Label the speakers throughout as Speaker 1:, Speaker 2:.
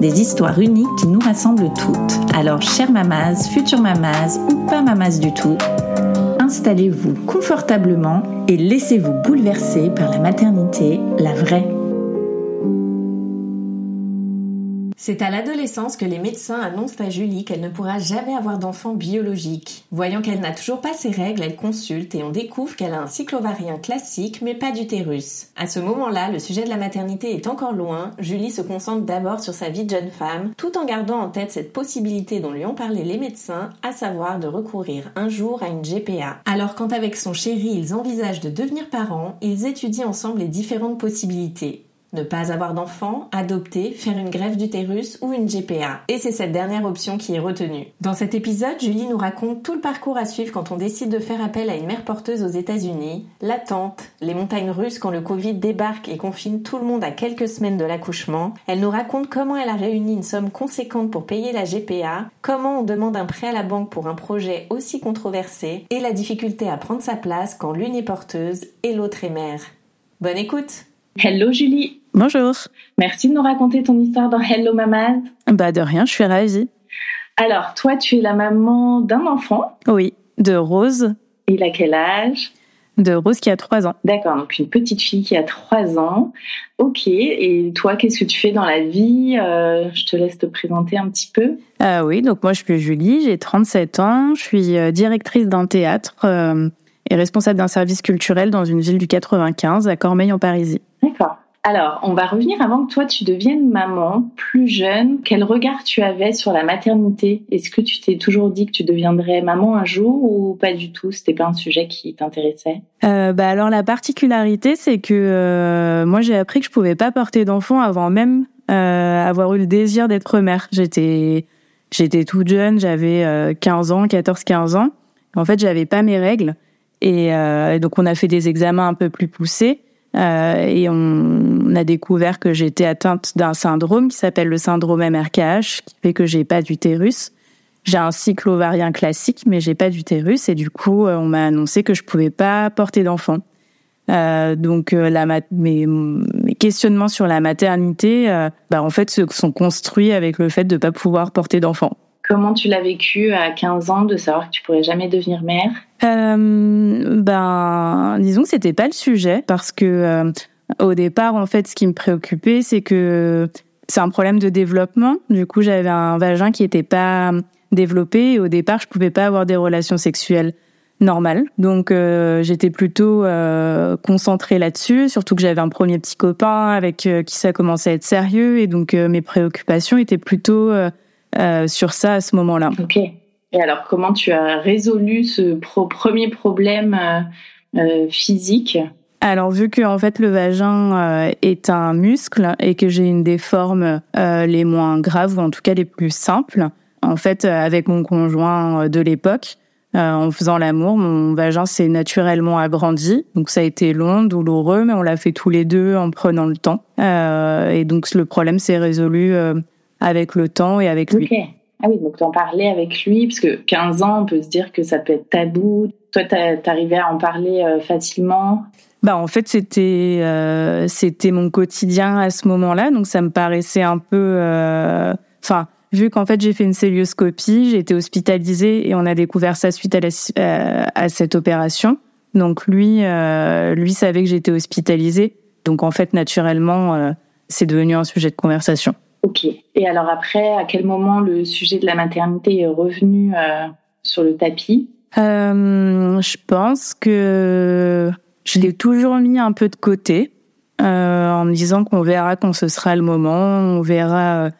Speaker 1: Des histoires uniques qui nous rassemblent toutes. Alors, chère mamas, future mamas ou pas mamas du tout, installez-vous confortablement et laissez-vous bouleverser par la maternité, la vraie. C'est à l'adolescence que les médecins annoncent à Julie qu'elle ne pourra jamais avoir d'enfant biologique. Voyant qu'elle n'a toujours pas ses règles, elle consulte et on découvre qu'elle a un cycle ovarien classique mais pas d'utérus. À ce moment-là, le sujet de la maternité est encore loin, Julie se concentre d'abord sur sa vie de jeune femme, tout en gardant en tête cette possibilité dont lui ont parlé les médecins, à savoir de recourir un jour à une GPA. Alors quand avec son chéri ils envisagent de devenir parents, ils étudient ensemble les différentes possibilités. Ne pas avoir d'enfant, adopter, faire une greffe d'utérus ou une GPA. Et c'est cette dernière option qui est retenue. Dans cet épisode, Julie nous raconte tout le parcours à suivre quand on décide de faire appel à une mère porteuse aux États-Unis, l'attente, les montagnes russes quand le Covid débarque et confine tout le monde à quelques semaines de l'accouchement. Elle nous raconte comment elle a réuni une somme conséquente pour payer la GPA, comment on demande un prêt à la banque pour un projet aussi controversé et la difficulté à prendre sa place quand l'une est porteuse et l'autre est mère. Bonne écoute
Speaker 2: Hello Julie.
Speaker 1: Bonjour.
Speaker 2: Merci de nous raconter ton histoire dans Hello Maman.
Speaker 1: Bah de rien, je suis ravie.
Speaker 2: Alors, toi, tu es la maman d'un enfant.
Speaker 1: Oui, de Rose.
Speaker 2: Il a quel âge?
Speaker 1: De Rose qui a 3 ans.
Speaker 2: D'accord, donc une petite fille qui a 3 ans. Ok, et toi, qu'est-ce que tu fais dans la vie? Euh, Je te laisse te présenter un petit peu.
Speaker 1: Ah oui, donc moi je suis Julie, j'ai 37 ans, je suis euh, directrice d'un théâtre euh, et responsable d'un service culturel dans une ville du 95 à Cormeil en Parisie.
Speaker 2: D'accord. Alors, on va revenir avant que toi tu deviennes maman, plus jeune. Quel regard tu avais sur la maternité? Est-ce que tu t'es toujours dit que tu deviendrais maman un jour ou pas du tout? C'était pas un sujet qui t'intéressait?
Speaker 1: Euh, bah alors la particularité, c'est que euh, moi j'ai appris que je pouvais pas porter d'enfant avant même euh, avoir eu le désir d'être mère. J'étais j'étais toute jeune, j'avais euh, 15 ans, 14-15 ans. En fait, j'avais pas mes règles et euh, donc on a fait des examens un peu plus poussés euh, et on, a découvert que j'étais atteinte d'un syndrome qui s'appelle le syndrome MRKH, qui fait que j'ai pas d'utérus. J'ai un cycle ovarien classique, mais j'ai pas d'utérus et du coup, euh, on m'a annoncé que je pouvais pas porter d'enfant. Donc, mes, questionnements sur la maternité, bah, en fait, se sont construits avec le fait de pas pouvoir porter d'enfant.
Speaker 2: Comment tu l'as vécu à 15 ans de savoir que tu pourrais jamais devenir mère?
Speaker 1: Euh, ben, disons que c'était pas le sujet parce que euh, au départ, en fait, ce qui me préoccupait, c'est que c'est un problème de développement. Du coup, j'avais un vagin qui était pas développé et au départ, je pouvais pas avoir des relations sexuelles normales. Donc, euh, j'étais plutôt concentrée là-dessus. Surtout que j'avais un premier petit copain avec qui ça commençait à être sérieux et donc mes préoccupations étaient plutôt sur ça à ce moment-là.
Speaker 2: Ok. Et alors, comment tu as résolu ce pro- premier problème euh, euh, physique?
Speaker 1: Alors vu que en fait le vagin euh, est un muscle et que j'ai une des formes euh, les moins graves ou en tout cas les plus simples, en fait euh, avec mon conjoint euh, de l'époque, euh, en faisant l'amour, mon vagin s'est naturellement agrandi. Donc ça a été long, douloureux, mais on l'a fait tous les deux en prenant le temps. Euh, et donc le problème s'est résolu euh, avec le temps et avec lui.
Speaker 2: Ok. Ah oui, donc t'en parlais avec lui, parce que 15 ans, on peut se dire que ça peut être tabou. Toi, t'a- t'arrivais à en parler euh, facilement?
Speaker 1: Bah en fait c'était euh, c'était mon quotidien à ce moment-là donc ça me paraissait un peu euh, enfin
Speaker 3: vu qu'en fait j'ai fait une célioscopie, j'ai été hospitalisée et on a découvert ça suite à, la, à cette opération. Donc lui, lui savait que j'étais hospitalisée. Donc en fait, naturellement, c'est devenu un sujet de conversation.
Speaker 2: Ok. Et alors après, à quel moment le sujet de la maternité est revenu sur le tapis?
Speaker 3: Euh, Je pense que je l'ai toujours mis un peu de côté euh, en me disant qu'on verra quand ce sera le moment, on verra.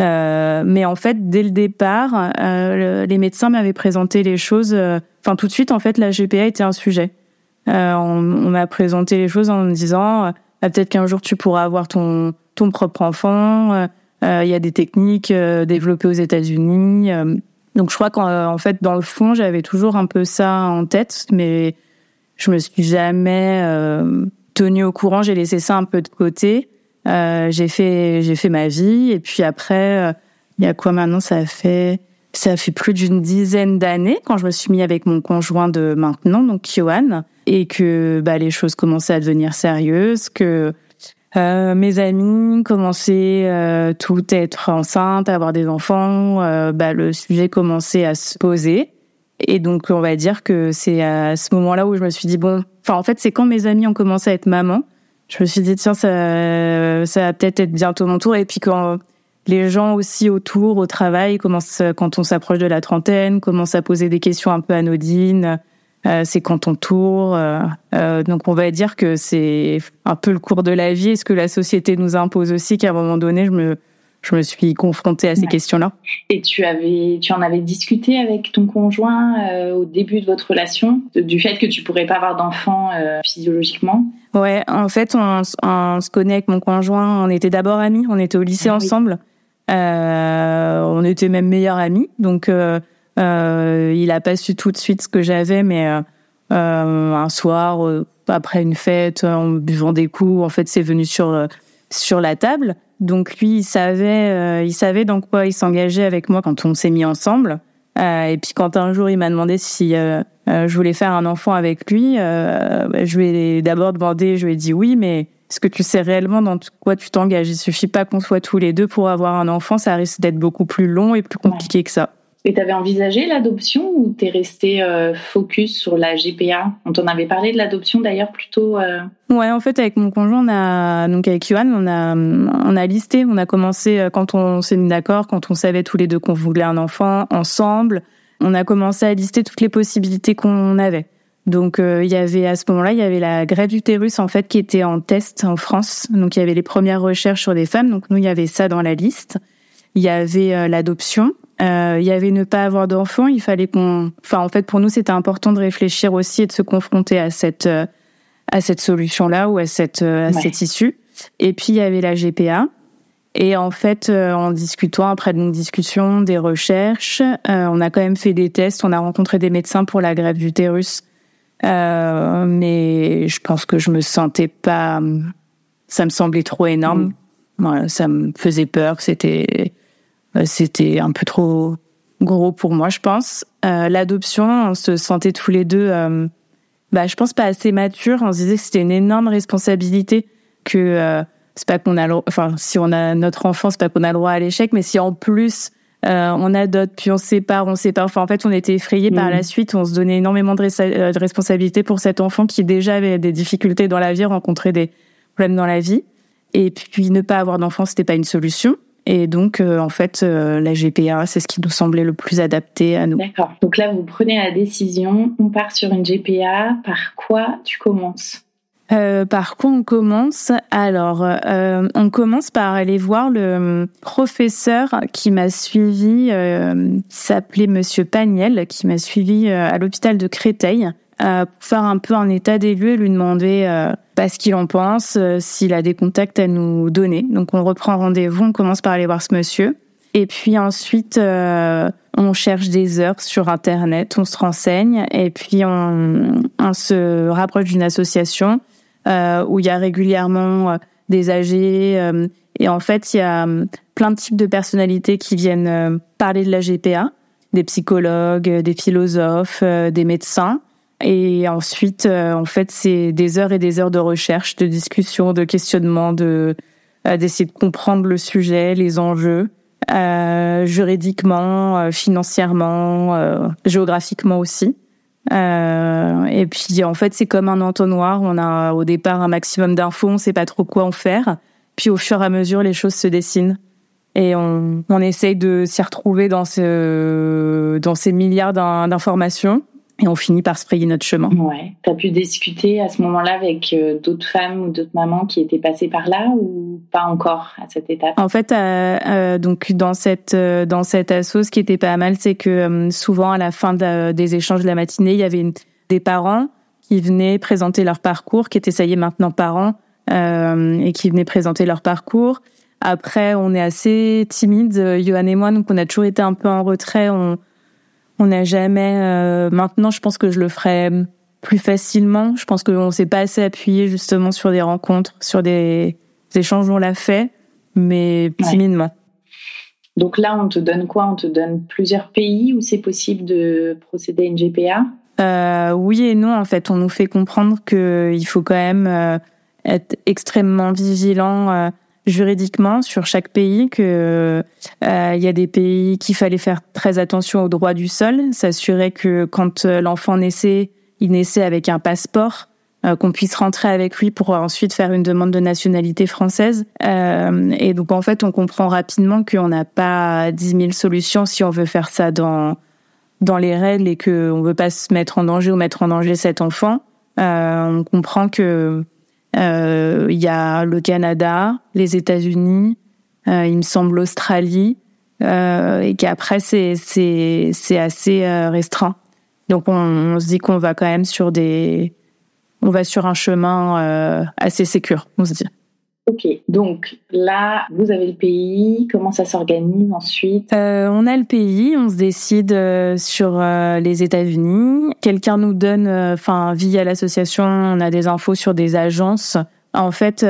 Speaker 3: Euh, mais en fait, dès le départ, euh, les médecins m'avaient présenté les choses. Euh, enfin, tout de suite, en fait, la GPA était un sujet. Euh, on, on m'a présenté les choses en me disant bah, peut-être qu'un jour tu pourras avoir ton ton propre enfant. Il y a des techniques développées aux États-Unis. Donc je crois qu'en fait dans le fond j'avais toujours un peu ça en tête, mais je me suis jamais euh, tenue au courant. J'ai laissé ça un peu de côté. Euh, j'ai fait ma vie et puis après euh, il y a quoi maintenant? Ça fait plus d'une dizaine d'années quand je me suis mis avec mon conjoint de maintenant donc Johan et que bah les choses commençaient à devenir sérieuses que euh, mes amis commençaient euh, tout à être enceintes, à avoir des enfants. Euh, bah, le sujet commençait à se poser. Et donc, on va dire que c'est à ce moment-là où je me suis dit, bon, enfin, en fait, c'est quand mes amis ont commencé à être maman. Je me suis dit, tiens, ça, ça va peut-être être bientôt mon tour. Et puis, quand les gens aussi autour, au travail, commencent, quand on s'approche de la trentaine, commencent à poser des questions un peu anodines, euh, c'est quand on tourne. Euh, euh, donc on va dire que c'est un peu le cours de la vie et ce que la société nous impose aussi qu'à un moment donné, je me, je me suis confrontée à ces questions-là.
Speaker 2: Et tu avais, tu en avais discuté avec ton conjoint au début de votre relation, du fait que tu pourrais pas avoir d'enfant physiologiquement?
Speaker 3: Ouais, en fait, on, se connaît avec mon conjoint. On était d'abord amis, on était au lycée ah ensemble. on était même meilleurs amis, donc euh, il a pas su tout de suite ce que j'avais, mais euh, euh, un soir, après une fête, en buvant des coups, en fait, c'est venu sur sur la table. Donc lui, il savait, il savait dans quoi il s'engageait avec moi quand on s'est mis ensemble. et puis quand un jour il m'a demandé si je voulais faire un enfant avec lui, je lui ai d'abord demandé, je lui ai dit oui, mais est-ce que tu sais réellement dans quoi tu t'engages? Il suffit pas qu'on soit tous les deux pour avoir un enfant, ça risque d'être beaucoup plus long et plus compliqué que ça.
Speaker 2: Et tu avais envisagé l'adoption ou t'es resté euh, focus sur la GPA On t'en avait parlé de l'adoption d'ailleurs plutôt. Euh...
Speaker 3: Ouais, en fait, avec mon conjoint, donc avec Yohan, on a on a listé, on a commencé euh, quand on s'est mis d'accord, quand on savait tous les deux qu'on voulait un enfant ensemble, on a commencé à lister toutes les possibilités qu'on avait. Donc euh, il y avait à ce moment-là, il y avait la greffe d'utérus en fait qui était en test en France. Donc il y avait les premières recherches sur des femmes. Donc nous il y avait ça dans la liste. Il y avait l'adoption il y avait ne pas avoir d'enfants. Il fallait qu'on, enfin en fait pour nous c'était important de réfléchir aussi et de se confronter à cette euh, à cette solution là ou à cette euh, à cette issue. Et puis il y avait la GPA. Et en fait, en discutant après une discussion, des recherches, on a quand même fait des tests. On a rencontré des médecins pour la greffe d'utérus, mais je pense que je me sentais pas. Ça me semblait trop énorme. Mmh. ça me faisait peur. C'était euh, c'était un peu trop gros pour moi, je pense. Euh, L'adoption, on se sentait tous les deux, euh, bah, je pense pas assez mature. On se disait que c'était une énorme responsabilité, que euh, c'est pas qu'on a, enfin, si on a notre enfant, c'est pas qu'on a le droit à l'échec, mais si en plus euh, on adopte, puis on sépare, on sépare. Enfin, en fait, on était effrayés par la mmh. suite. On se donnait énormément de, de responsabilités pour cet enfant qui déjà avait des difficultés dans la vie, rencontrait des problèmes dans la vie. Et puis ne pas avoir d'enfant, c'était pas une solution. Et donc, euh, en fait, euh, la GPA, c'est ce qui nous semblait le plus adapté à nous.
Speaker 2: D'accord. Donc là, vous prenez la décision, on part sur une GPA. Par quoi tu commences?
Speaker 3: Euh, par quoi on commence? Alors, euh, on commence par aller voir le professeur qui m'a suivi, euh, qui s'appelait Monsieur Paniel, qui m'a suivi à l'hôpital de Créteil, pour faire un peu un état des lieux lui demander pas ce qu'il en pense, euh, s'il a des contacts à nous donner. Donc on reprend rendez-vous, on commence par aller voir ce monsieur. Et puis ensuite, euh, on cherche des heures sur Internet, on se renseigne et puis on, on se rapproche d'une association euh, où il y a régulièrement euh, des âgés. Euh, et en fait, il y a plein de types de personnalités qui viennent parler de la GPA, des psychologues, des philosophes, des médecins. Et ensuite, euh, en fait, c'est des heures et des heures de recherche, de discussion, de questionnement, de euh, d'essayer de comprendre le sujet, les enjeux. juridiquement, financièrement, géographiquement aussi. et puis en fait, c'est comme un entonnoir. On a au départ un maximum d'infos, on sait pas trop quoi en faire. Puis au fur et à mesure, les choses se dessinent et on, on essaye de s'y retrouver dans, ce, dans ces milliards d'informations et on finit par se frayer notre chemin.
Speaker 2: Ouais. Tu as pu discuter à ce moment-là avec euh, d'autres femmes ou d'autres mamans qui étaient passées par là ou pas encore à cette étape?
Speaker 3: En fait, euh, euh, donc dans cette euh, dans cette asso, ce qui était pas mal, c'est que euh, souvent à la fin de, des échanges de la matinée, il y avait une, des parents qui venaient présenter leur parcours, qui étaient ça y est maintenant parents et qui venaient présenter leur parcours. Après, on est assez timide, Johan et moi, donc on a toujours été un peu en retrait. On on n'a jamais. Euh, maintenant, je pense que je le ferais plus facilement. Je pense qu'on s'est pas assez appuyé justement sur des rencontres, sur des, échanges. On l'a fait, mais timidement.
Speaker 2: Donc là, on te donne quoi? On te donne plusieurs pays où c'est possible de procéder à une GPA
Speaker 3: euh, Oui et non. En fait, on nous fait comprendre qu'il faut quand même euh, être extrêmement vigilant. Euh, juridiquement sur chaque pays que euh, il y a des pays qu'il fallait faire très attention aux droits du sol, s'assurer que quand euh, l'enfant naissait, il naissait avec un passeport, euh, qu'on puisse rentrer avec lui pour ensuite faire une demande de nationalité française. et donc en fait, on comprend rapidement qu'on n'a pas 10 000 solutions si on veut faire ça dans dans les règles et qu'on veut pas se mettre en danger ou mettre en danger cet enfant. on comprend que euh, il y a le Canada, les États-Unis, euh, il me semble l'Australie, euh, et qu'après c'est c'est c'est assez restreint. Donc on, se dit qu'on va quand même sur des, on va sur un chemin assez sécur, on se dit.
Speaker 2: Ok, donc là, vous avez le pays, comment ça s'organise ensuite
Speaker 3: euh, On a le pays, on se décide euh, sur euh, les États-Unis. Quelqu'un nous donne, enfin, via l'association, on a des infos sur des agences. En fait,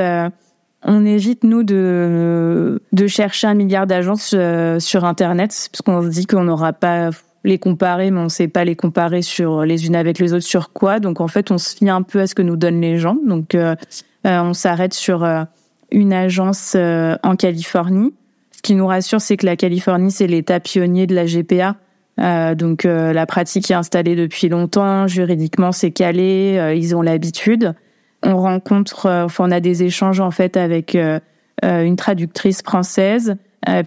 Speaker 3: on évite, nous, de, de chercher un milliard d'agences sur Internet, parce qu'on se dit qu'on n'aura pas les comparer, mais on ne sait pas les comparer sur les unes avec les autres sur quoi. Donc, en fait, on se fie un peu à ce que nous donnent les gens. Donc, on s'arrête sur une agence euh, en Californie. Ce qui nous rassure, c'est que la Californie, c'est l'état pionnier de la GPA. Euh, donc euh, la pratique est installée depuis longtemps, juridiquement c'est calé, ils ont l'habitude. On rencontre, enfin on a des échanges en fait avec une traductrice française,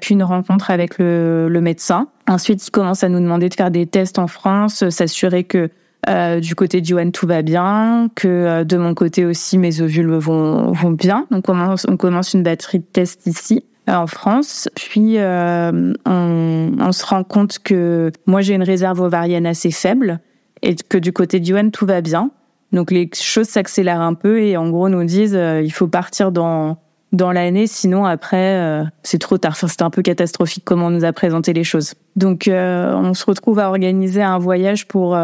Speaker 3: puis une rencontre avec le, le, médecin. Ensuite, ils commencent à nous demander de faire des tests en France, s'assurer que euh, du côté de Johan, tout va bien, que euh, de mon côté aussi, mes ovules vont, vont bien. Donc, on commence, on commence une batterie de tests ici euh, en France. Puis, on, on, se rend compte que moi, j'ai une réserve ovarienne assez faible et que du côté de Johan, tout va bien. Donc, les choses s'accélèrent un peu et en gros, nous disent il faut partir dans dans l'année, sinon après c'est trop tard. Enfin, c'était un peu catastrophique comment on nous a présenté les choses. Donc on se retrouve à organiser un voyage pour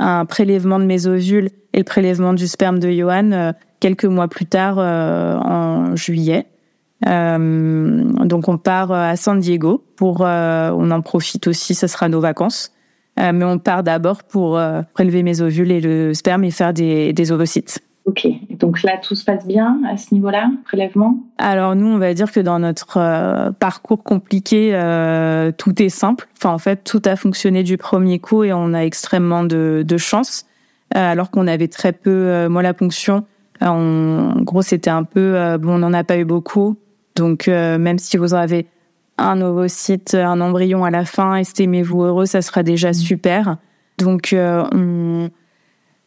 Speaker 3: un prélèvement de mes ovules et le prélèvement du sperme de Johan euh, quelques mois plus tard euh, en juillet. Euh, donc on part à San Diego pour, on en profite aussi, ce sera nos vacances. mais on part d'abord pour prélever mes ovules et le sperme et faire des, des ovocytes.
Speaker 2: Ok, donc là tout se passe bien à ce niveau-là, prélèvement?
Speaker 3: Alors nous, on va dire que dans notre euh, parcours compliqué, euh, tout est simple. Enfin en fait, tout a fonctionné du premier coup et on a extrêmement de, chance. Euh, alors qu'on avait très peu, moi la ponction, en gros c'était un peu, bon on n'en a pas eu beaucoup. Donc même si vous avez un ovocyte, un embryon à la fin, estimez-vous heureux, ça sera déjà super. Donc on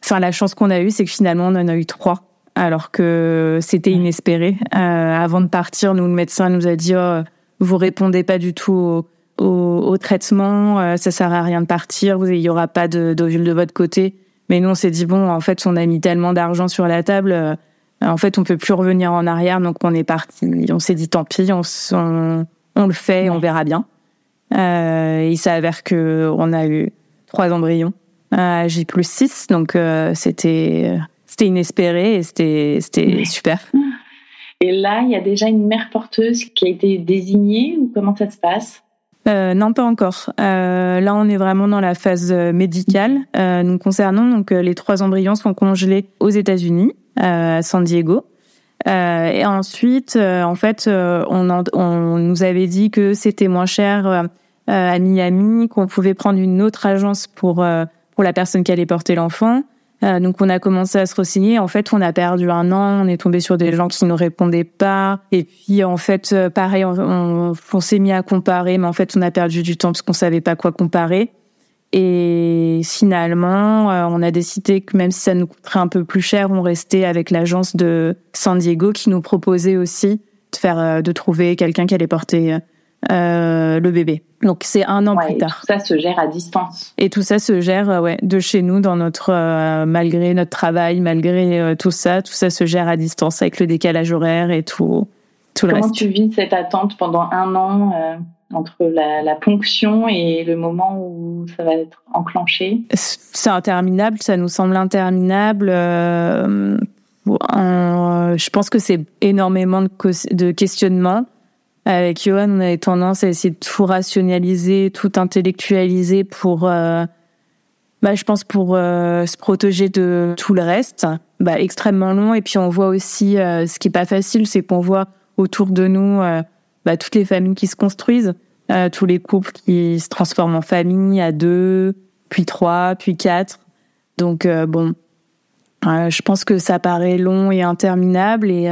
Speaker 3: Enfin, la chance qu'on a eue, c'est que finalement, on en a eu trois, alors que c'était inespéré. Euh, avant de partir, nous, le médecin nous a dit oh, vous répondez pas du tout au, au, traitement, euh, ça sert à rien de partir, il y aura pas d'ovule de, votre côté. Mais nous, on s'est dit bon, en fait, on a mis tellement d'argent sur la table. Euh, en fait, on peut plus revenir en arrière, donc on est parti. On s'est dit tant pis, on, on, le fait, on verra bien. Euh, il s'avère que on a eu trois embryons euh, j'ai plus 6, donc euh, c'était c'était inespéré et c'était c'était super.
Speaker 2: Et là, il y a déjà une mère porteuse qui a été désignée ou comment ça se passe?
Speaker 3: Euh, non, pas encore. Euh, là, on est vraiment dans la phase médicale. Euh, nous concernons donc les trois embryons sont congelés aux États-Unis, à San Diego. et ensuite, en fait, on, on nous avait dit que c'était moins cher à Miami, qu'on pouvait prendre une autre agence pour pour la personne qui allait porter l'enfant. Euh, donc on a commencé à se re-signer. En fait, on a perdu un an. On est tombé sur des gens qui ne répondaient pas. Et puis en fait, euh, pareil, on, s'est mis à comparer, mais en fait, on a perdu du temps parce qu'on savait pas quoi comparer. Et finalement, euh, on a décidé que même si ça nous coûterait un peu plus cher, on restait avec l'agence de San Diego qui nous proposait aussi de faire, de trouver quelqu'un qui allait porter euh, le bébé. Donc c'est un an plus tard.
Speaker 2: Tout ça se gère à distance.
Speaker 3: Et tout ça se gère euh, ouais de chez nous dans notre euh, malgré notre travail, malgré tout ça, tout ça se gère à distance avec le décalage horaire et tout tout
Speaker 2: Comment
Speaker 3: le reste.
Speaker 2: tu vis cette attente pendant un an entre la, la, ponction et le moment où ça va être enclenché?
Speaker 3: C'est interminable, ça nous semble interminable. je pense que c'est énormément de, de questionnements. Avec Johan, on avait tendance à essayer de tout rationaliser, tout intellectualiser pour, euh, bah, je pense pour euh, se protéger de tout le reste. Bah, extrêmement long. Et puis on voit aussi, euh, ce qui est pas facile, c'est qu'on voit autour de nous bah, toutes les familles qui se construisent, tous les couples qui se transforment en famille à deux, puis trois, puis quatre. Donc bon, je pense que ça paraît long et interminable et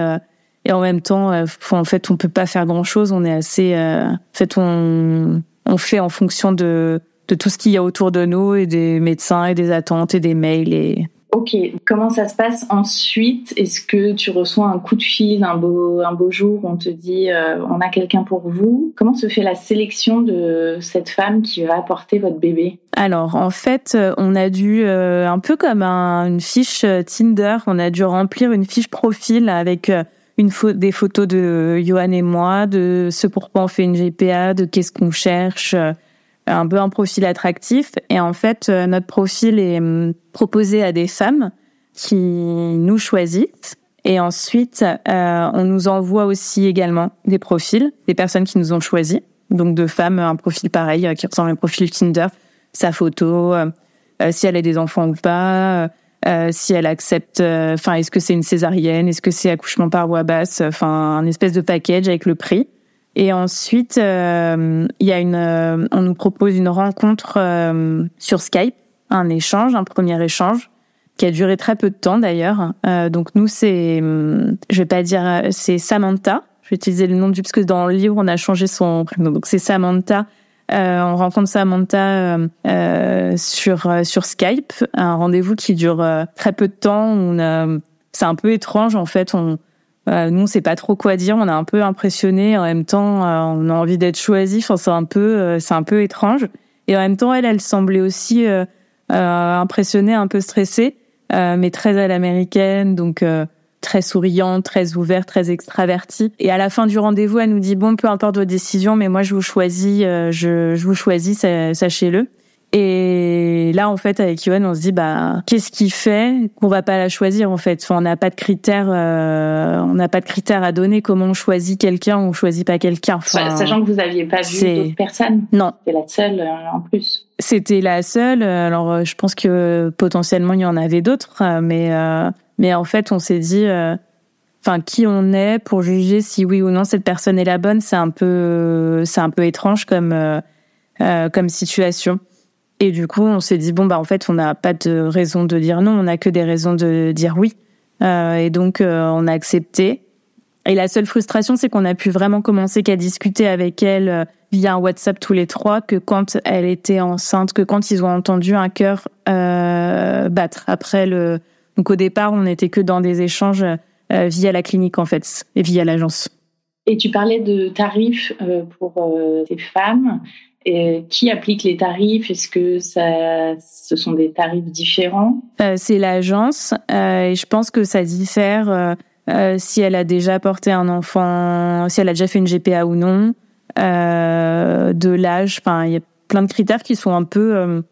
Speaker 3: et en même temps, euh, en fait, on peut pas faire grand chose. On est assez, euh, en fait, on, on fait en fonction de, de tout ce qu'il y a autour de nous et des médecins et des attentes et des mails et
Speaker 2: Ok, comment ça se passe ensuite? Est-ce que tu reçois un coup de fil un beau, un beau jour? On te dit euh, on a quelqu'un pour vous. Comment se fait la sélection de cette femme qui va apporter votre bébé?
Speaker 3: Alors en fait, on a dû, un peu comme une fiche Tinder, on a dû remplir une fiche profil avec des photos de Johan et moi, de ce pourquoi on fait une GPA, de qu'est-ce qu'on cherche, euh, un peu un profil attractif. Et en fait, euh, notre profil est hum, proposé à des femmes qui nous choisissent. Et ensuite, euh, on nous envoie aussi également des profils, des personnes qui nous ont choisis. Donc de femmes, un profil pareil, qui ressemble à un profil Tinder, sa photo, si elle a des enfants ou pas, euh, si elle accepte, euh, enfin, est-ce que c'est une césarienne, est-ce que c'est accouchement par voie basse, enfin, un espèce de package avec le prix. Et ensuite, euh, il y a une, on nous propose une rencontre sur Skype, un échange, un premier échange qui a duré très peu de temps d'ailleurs. donc nous, c'est, je vais pas dire, c'est Samantha. Je vais utiliser le nom du parce que dans le livre on a changé son prénom. Donc c'est Samantha euh, on rencontre Samantha euh, euh, sur Skype, un rendez-vous qui dure très peu de temps. C'est un peu étrange en fait. On nous, on sait pas trop quoi dire. On est un peu impressionné. En même temps, on a envie d'être choisi. C'est un peu, c'est un peu étrange. Et en même temps, elle, elle semblait aussi impressionnée, un peu stressée, mais très à l'américaine. Donc, très souriante, très ouverte, très extravertie. Et à la fin du rendez-vous, elle nous dit bon, peu importe vos décisions, mais moi je vous choisis, euh, je, je vous choisis, sachez-le. Et là, en fait, avec Yoann, on se dit, bah, qu'est-ce qui fait qu'on va pas la choisir, en fait? Enfin, on n'a pas de critères, euh, on n'a pas de critères à donner. Comment on choisit quelqu'un ou on choisit pas quelqu'un?
Speaker 2: Enfin, Sachant que vous aviez pas vu d'autres personnes.
Speaker 3: Non.
Speaker 2: C'était la seule, euh, en plus.
Speaker 3: C'était la seule. Alors, je pense que potentiellement, il y en avait d'autres, mais, mais en fait, on s'est dit, euh, enfin, qui on est pour juger si oui ou non cette personne est la bonne, c'est un peu, c'est un peu étrange comme, euh, euh, comme situation. Et du coup, on s'est dit bon bah en fait, on n'a pas de raison de dire non, on n'a que des raisons de dire oui. et donc, on a accepté. Et la seule frustration, c'est qu'on a pu vraiment commencer qu'à discuter avec elle via un WhatsApp tous les trois, que quand elle était enceinte, que quand ils ont entendu un cœur battre après le donc au départ, on n'était que dans des échanges euh, via la clinique en fait et via l'agence.
Speaker 2: Et tu parlais de tarifs euh, pour euh, ces femmes. Et qui applique les tarifs? Est-ce que ça, ce sont des tarifs différents?
Speaker 3: C'est l'agence et je pense que ça diffère si elle a déjà porté un enfant, si elle a déjà fait une GPA ou non, de l'âge. Enfin, il y a plein de critères qui sont un peu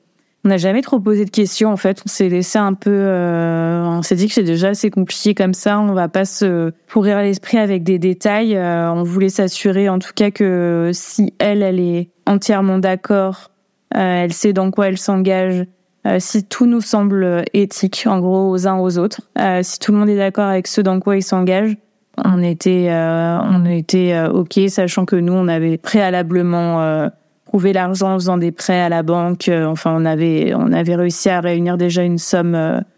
Speaker 3: on n'a jamais trop posé de questions en fait. On s'est laissé un peu. Euh, on s'est dit que c'est déjà assez compliqué comme ça. On va pas se pourrir l'esprit avec des détails. Euh, on voulait s'assurer en tout cas que si elle, elle est entièrement d'accord, euh, elle sait dans quoi elle s'engage. si tout nous semble éthique, en gros, aux uns aux autres, si tout le monde est d'accord avec ce dans quoi il s'engage, On était, on était ok, sachant que nous, on avait préalablement trouvé l'argent en faisant des prêts à la banque. enfin, on avait, on avait réussi à réunir déjà une somme.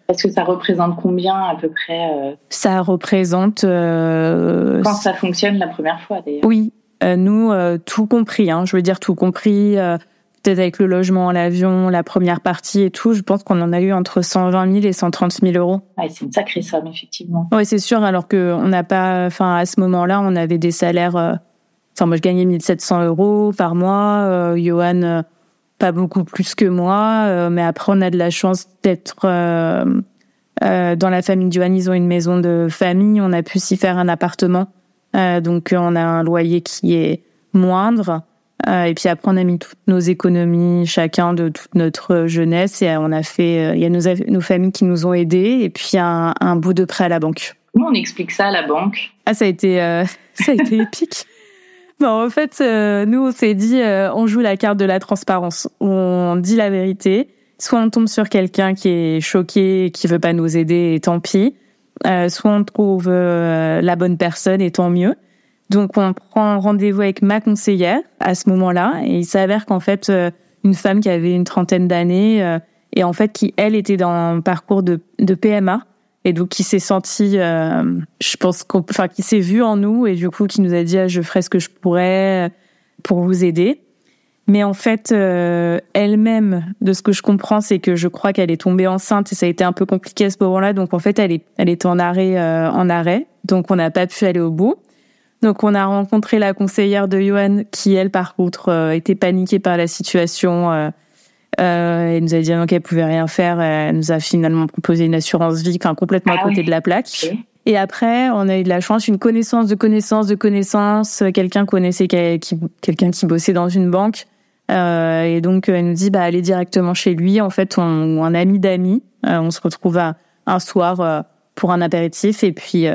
Speaker 2: Est-ce que ça représente combien à peu près
Speaker 3: Ça représente.
Speaker 2: Quand ça fonctionne la première fois, d'ailleurs.
Speaker 3: Oui, nous, tout compris. Hein, je veux dire tout compris peut-être avec le logement, l'avion, la première partie et tout, je pense qu'on en a eu entre 120 000 et 130 000 euros.
Speaker 2: Ouais, c'est une sacrée somme, effectivement.
Speaker 3: Oui, c'est sûr, alors que on n'a pas, enfin, à ce moment-là, on avait des salaires, euh, enfin, moi, je gagnais 1700 euros par mois, euh, Johan, euh, pas beaucoup plus que moi, euh, mais après, on a de la chance d'être, dans la famille de Johan, ils ont une maison de famille, on a pu s'y faire un appartement, donc on a un loyer qui est moindre. Et puis après, on a mis toutes nos économies, chacun de toute notre jeunesse, et on a fait. Il y a nos, nos familles qui nous ont aidés, et puis un, un bout de prêt à la banque.
Speaker 2: Comment on explique ça à la banque?
Speaker 3: Ah, ça a été, euh, ça a été épique. En fait, nous, on s'est dit, on joue la carte de la transparence. On dit la vérité. Soit on tombe sur quelqu'un qui est choqué, qui veut pas nous aider, et tant pis. soit on trouve la bonne personne, et tant mieux. Donc on prend rendez-vous avec ma conseillère à ce moment-là et il s'avère qu'en fait euh, une femme qui avait une trentaine d'années euh, et en fait qui elle était dans un parcours de PMA et donc qui s'est sentie euh, je pense qu'on enfin qui s'est vue en nous et du coup qui nous a dit ah, je ferai ce que je pourrais pour vous aider. Mais en fait, elle-même, de ce que je comprends, c'est que je crois qu'elle est tombée enceinte et ça a été un peu compliqué à ce moment-là. Donc en fait, elle est, elle était en arrêt, en arrêt. Donc on n'a pas pu aller au bout. Donc on a rencontré la conseillère de Johan qui, elle, par contre, euh, était paniquée par la situation. Euh, euh, elle nous a dit qu'elle pouvait rien faire. Elle nous a finalement proposé une assurance vie, enfin, complètement à ah côté de la plaque. Et après, on a eu de la chance, une connaissance de connaissance de connaissance. Quelqu'un connaissait qui, quelqu'un qui bossait dans une banque. Euh, et donc elle nous dit bah allez directement chez lui. En fait, on, un ami d'amis. on se retrouve à, un soir pour un apéritif et puis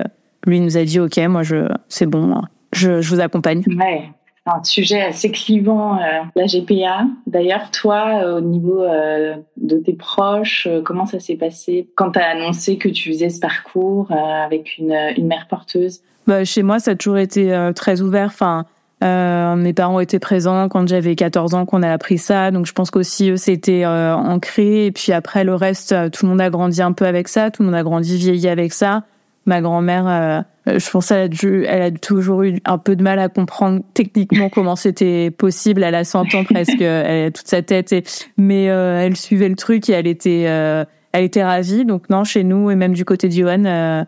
Speaker 3: lui nous a dit ok, moi je c'est bon, je, je vous accompagne.
Speaker 2: Ouais. Un sujet assez clivant, euh, la GPA. D'ailleurs, toi, euh, au niveau euh, de tes proches, comment ça s'est passé quand tu as annoncé que tu faisais ce parcours avec une, mère porteuse?
Speaker 3: Bah, Chez moi, ça a toujours été très ouvert. Enfin, mes parents étaient présents quand j'avais 14 ans qu'on a appris ça, donc je pense qu'aussi eux c'était ancré. Et puis après le reste, tout le monde a grandi un peu avec ça, tout le monde a grandi vieilli avec ça ma grand-mère, je pense, elle a, elle a toujours eu un peu de mal à comprendre techniquement comment c'était possible. Elle a 100 ans presque, elle a toute sa tête, mais euh, elle suivait le truc et elle était, euh, ravie. Donc non, chez nous et même du côté de euh,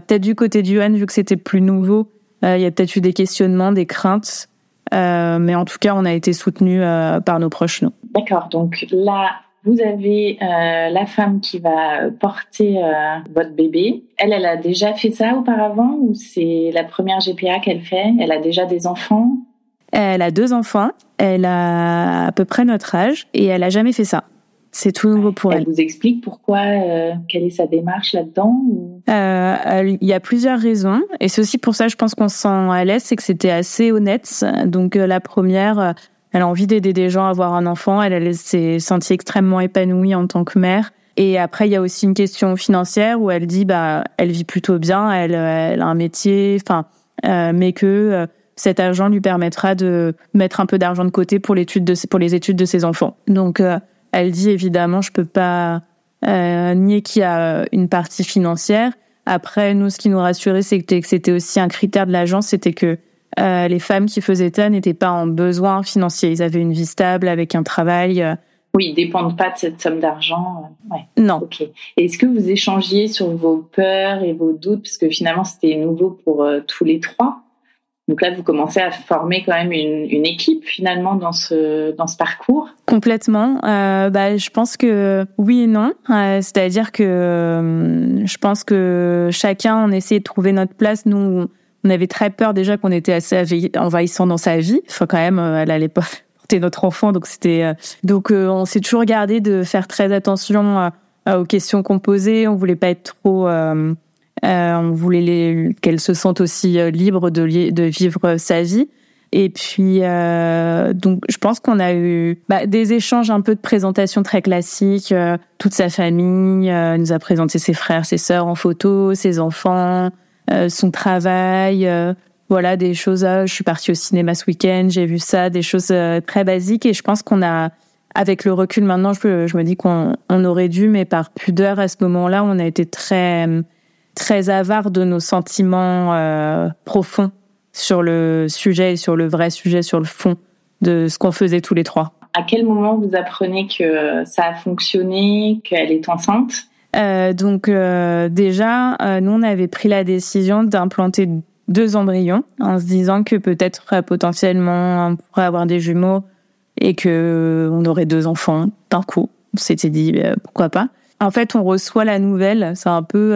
Speaker 3: peut-être du côté de vu que c'était plus nouveau, il y a peut-être eu des questionnements, des craintes. mais en tout cas, on a été soutenus par nos proches, nous.
Speaker 2: D'accord. Donc là, vous avez euh, la femme qui va porter euh, votre bébé. Elle, elle a déjà fait ça auparavant ou c'est la première GPA qu'elle fait? Elle a déjà des enfants?
Speaker 3: Elle a deux enfants. Elle a à peu près notre âge et elle a jamais fait ça. C'est tout nouveau pour elle.
Speaker 2: Elle vous explique pourquoi, euh, quelle est sa démarche là-dedans
Speaker 3: Il y a plusieurs raisons et c'est aussi pour ça, je pense qu'on se sent à l'aise, c'est que c'était assez honnête. Donc la première, elle a envie d'aider des gens à avoir un enfant. Elle, s'est sentie extrêmement épanouie en tant que mère. Et après, il y a aussi une question financière où elle dit, bah, elle vit plutôt bien, elle, a un métier, enfin, euh, mais que euh, cet argent lui permettra de mettre un peu d'argent de côté pour l'étude de pour les études de ses enfants. Donc, euh, elle dit évidemment, je peux pas nier qu'il y a une partie financière. Après, nous, ce qui nous rassurait, c'est que c'était aussi un critère de l'agence, c'était que euh, les femmes qui faisaient ça n'étaient pas en besoin financier. Ils avaient une vie stable avec un travail. Euh.
Speaker 2: Oui, ils dépendent pas de cette somme d'argent. Ouais.
Speaker 3: Non.
Speaker 2: Ok. Est-ce que vous échangiez sur vos peurs et vos doutes, parce que finalement c'était nouveau pour euh, tous les trois. Donc là, vous commencez à former quand même une, une équipe finalement dans ce dans ce parcours.
Speaker 3: Complètement. Euh, bah, je pense que oui et non. C'est-à-dire que je pense que chacun on essayait de trouver notre place. Nous, on avait très peur déjà qu'on était assez envahissant dans sa vie. Enfin, quand même, euh, elle allait pas porter notre enfant, donc c'était euh, donc euh, on s'est toujours gardé de faire très attention aux questions qu'on posait. On voulait pas être trop, on voulait qu'elle se sente aussi libre de, de vivre sa vie. Et puis, donc, je pense qu'on a eu bah, des échanges un peu de présentation très classiques. toute sa famille nous a présenté ses frères, ses sœurs en photo, ses enfants. Son travail, voilà des choses. je suis partie au cinéma ce week-end, j'ai vu ça, des choses très basiques et je pense qu'on a avec le recul maintenant, je, me dis qu'on on aurait dû, mais par pudeur à ce moment-là, on a été très très avare de nos sentiments euh, profonds sur le sujet, sur le vrai sujet, sur le fond de ce qu'on faisait tous les trois.
Speaker 2: À quel moment vous apprenez que ça a fonctionné, qu'elle est enceinte?
Speaker 3: Euh, Donc euh, déjà, euh, nous on avait pris la décision d'implanter deux embryons en se disant que peut-être potentiellement on pourrait avoir des jumeaux et que on aurait deux enfants d'un coup. On s'était dit pourquoi pas. En fait, on reçoit la nouvelle, c'est un peu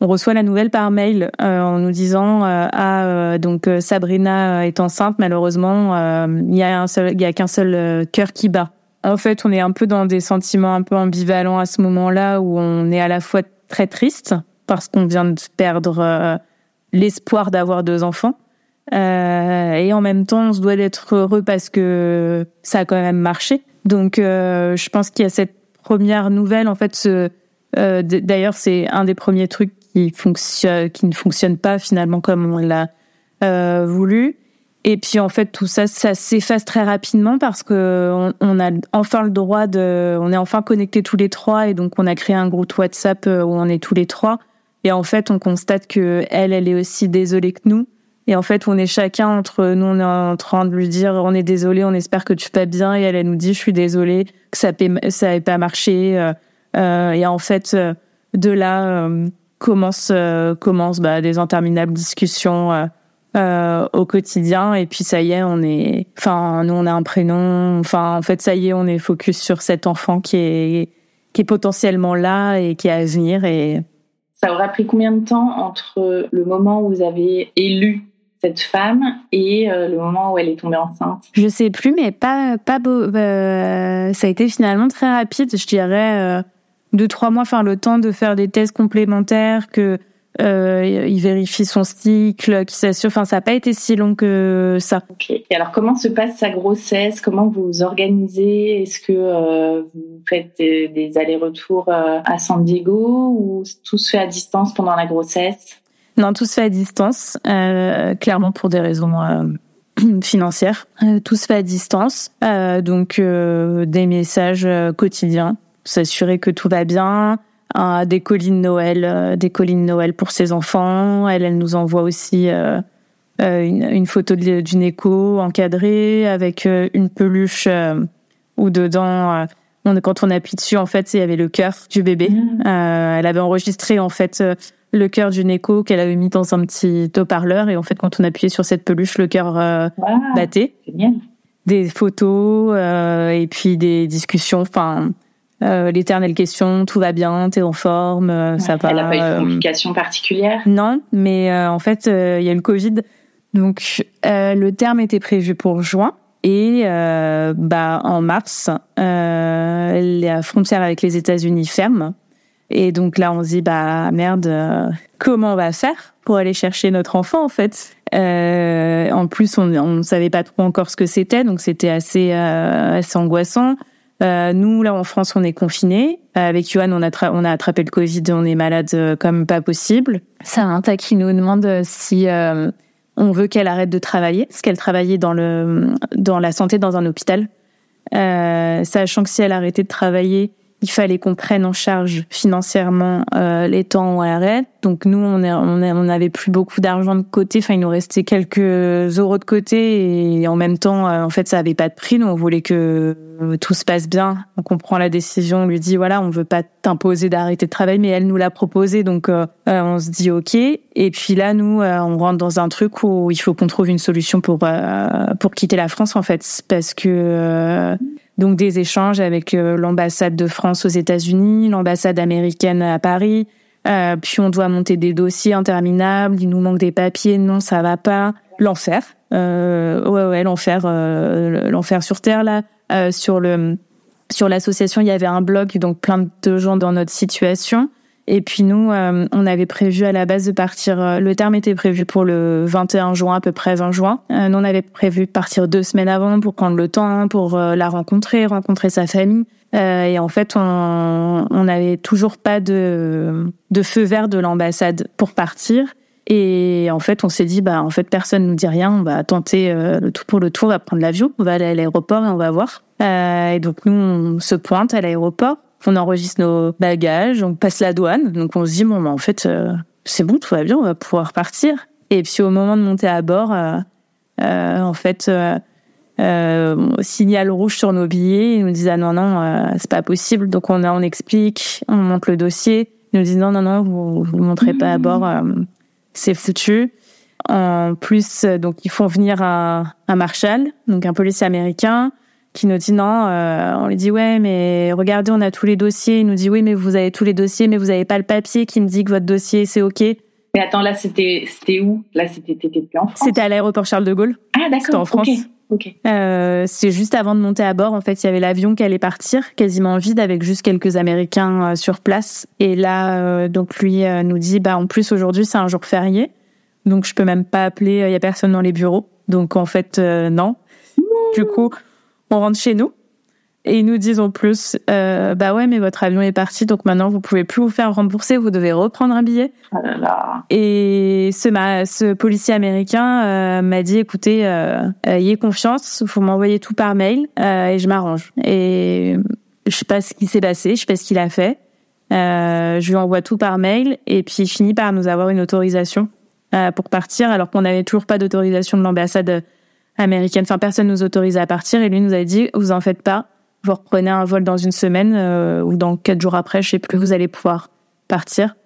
Speaker 3: on reçoit la nouvelle par mail en nous disant euh, ah donc Sabrina est enceinte malheureusement il y a un seul il y a qu'un seul cœur qui bat. En fait, on est un peu dans des sentiments un peu ambivalents à ce moment-là où on est à la fois très triste parce qu'on vient de perdre l'espoir d'avoir deux enfants et en même temps on se doit d'être heureux parce que ça a quand même marché. Donc je pense qu'il y a cette première nouvelle en fait D'ailleurs, c'est un des premiers trucs qui qui ne fonctionne pas finalement comme on l'a euh, voulu. Et puis en fait tout ça, ça s'efface très rapidement parce que on, a enfin le droit de, on est enfin connectés tous les trois et donc on a créé un groupe WhatsApp euh, où on est tous les trois. Et en fait on constate que elle, elle est aussi désolée que nous. Et en fait on est chacun entre nous, on est en train de lui dire on est désolé, on espère que tu vas bien et elle, elle nous dit je suis désolée que ça ça n'ait pas marché. Euh, euh, et en fait de là commence euh, commence bah, des interminables discussions euh, euh, au quotidien. Et puis ça y est on est enfin nous on a un prénom. Enfin en fait ça y est on est focus sur cet enfant qui est qui est potentiellement là et qui est à venir. Et
Speaker 2: ça aura pris combien de temps entre le moment où vous avez élu cette femme et le moment où elle est tombée enceinte?
Speaker 3: Je sais plus, mais pas pas beau. ça a été finalement très rapide, je dirais deux trois mois, faire le temps de faire des tests complémentaires, que euh, il vérifie son cycle, qu'il s'assure. Enfin, ça n'a pas été si long que ça.
Speaker 2: Ok. Et alors, comment se passe sa grossesse? Comment vous vous organisez? Est-ce que euh, vous faites des, allers-retours euh, à San Diego ou tout se fait à distance pendant la grossesse?
Speaker 3: Non, tout se fait à distance, euh, clairement pour des raisons financières. tout se fait à distance, donc des messages quotidiens s'assurer que tout va bien, euh, des collines Noël, euh, des collines Noël pour ses enfants. Elle, elle nous envoie aussi euh, une, une, photo d'une écho encadrée avec une peluche où dedans, on, quand on appuie dessus, en fait, il y avait le cœur du bébé. Mmh. elle avait enregistré en fait le cœur d'une écho qu'elle avait mis dans un petit haut-parleur et en fait, quand on appuyait sur cette peluche, le cœur battait. Génial. Des photos et puis des discussions. Enfin, euh, l'éternelle question, tout va bien, t'es en forme, euh, ça va.
Speaker 2: Elle n'a pas eu de euh, complications particulières?
Speaker 3: Non, mais en fait, il y a eu le Covid. Donc, le terme était prévu pour juin. Et bah, en mars, la frontière avec les États-Unis ferme. Et donc là, on se dit, bah merde, comment on va faire pour aller chercher notre enfant en fait? En plus, on ne savait pas trop encore ce que c'était, donc c'était assez, assez angoissant. Euh, nous, là, en France, on est confinés. Euh, avec Johan, on a, on a attrapé le Covid, on est malade euh, comme pas possible. Tas qui nous demande si on veut qu'elle arrête de travailler, parce qu'elle travaillait dans, le, dans la santé dans un hôpital. sachant que si elle arrêtait de travailler, il fallait qu'on prenne en charge financièrement euh, les temps arrête. Donc nous, on n'avait on, plus beaucoup d'argent de côté. Enfin, il nous restait quelques euros de côté et en même temps, euh, en fait, ça avait pas de prix. Nous, on voulait que tout se passe bien. Donc on prend la décision, on lui dit voilà, on veut pas t'imposer d'arrêter de travailler, mais elle nous l'a proposé, donc euh, on se dit ok. Et puis là, nous, on rentre dans un truc où il faut qu'on trouve une solution pour pour quitter la France en fait, parce que donc des échanges avec euh, l'ambassade de France aux États-Unis, l'ambassade américaine à Paris. Euh, puis on doit monter des dossiers interminables. Il nous manque des papiers. Non, ça va pas. L'enfer. Euh, ouais, ouais, l'enfer, euh, l'enfer sur terre là. sur le sur l'association, il y avait un blog, donc plein de gens dans notre situation. Et puis nous, euh, on avait prévu à la base de partir. Euh, le terme était prévu pour le 21 juin, à peu près 20 juin. Euh, nous, on avait prévu de partir deux semaines avant pour prendre le temps, pour la rencontrer, rencontrer sa famille. et en fait, on n'avait toujours pas de, feu vert de l'ambassade pour partir. Et en fait, on s'est dit, bah en fait, personne nous dit rien. On va tenter le tout pour le tour, on va prendre l'avion, on va aller à l'aéroport et on va voir. et donc nous, on se pointe à l'aéroport on enregistre nos bagages, on passe la douane, donc on se dit bon, bah, en fait, euh, c'est bon, tout va bien, on va pouvoir partir. Et puis au moment de monter à bord, euh, euh, en fait, signal rouge sur nos billets, ils nous disent ah non non, c'est pas possible. Donc on explique, on monte le dossier, ils nous disent non non non, vous vous montrez pas à bord, c'est foutu. En plus, donc ils font venir un, un marshal, donc un policier américain qui nous dit non. Euh, on lui dit ouais, mais regardez, on a tous les dossiers. Il nous dit oui, mais vous avez tous les dossiers, mais vous n'avez pas le papier qui me dit que votre dossier c'est ok.
Speaker 2: Mais attends, là c'était c'était où? Là c'était plus en France?
Speaker 3: C'était à l'aéroport Charles de Gaulle.
Speaker 2: Ah d'accord. C'était
Speaker 3: en France.
Speaker 2: Okay.
Speaker 3: Euh, c'est juste avant de monter à bord. En fait, il y avait l'avion qui allait partir, quasiment vide, avec juste quelques Américains euh, sur place. Et là, euh, donc lui nous dit, bah en plus aujourd'hui c'est un jour férié, donc je peux même pas appeler. Il y a personne dans les bureaux. Donc en fait non. Du coup, on rentre chez nous et ils nous disent en plus, euh, bah ouais, mais votre avion est parti, donc maintenant vous pouvez plus vous faire rembourser, vous devez reprendre un billet.
Speaker 2: Oh
Speaker 3: et ce, ce policier américain euh, m'a dit, écoutez, euh, ayez confiance, vous m'envoyez tout par mail et je m'arrange. Et je sais pas ce qui s'est passé, je sais pas ce qu'il a fait. je lui envoie tout par mail et puis il finit par nous avoir une autorisation pour partir, alors qu'on n'avait toujours pas d'autorisation de l'ambassade américaine. Enfin, personne nous autorisait à partir et lui nous a dit, vous en faites pas, vous reprenez un vol dans une semaine euh, ou dans quatre jours après, je sais plus, vous allez pouvoir partir.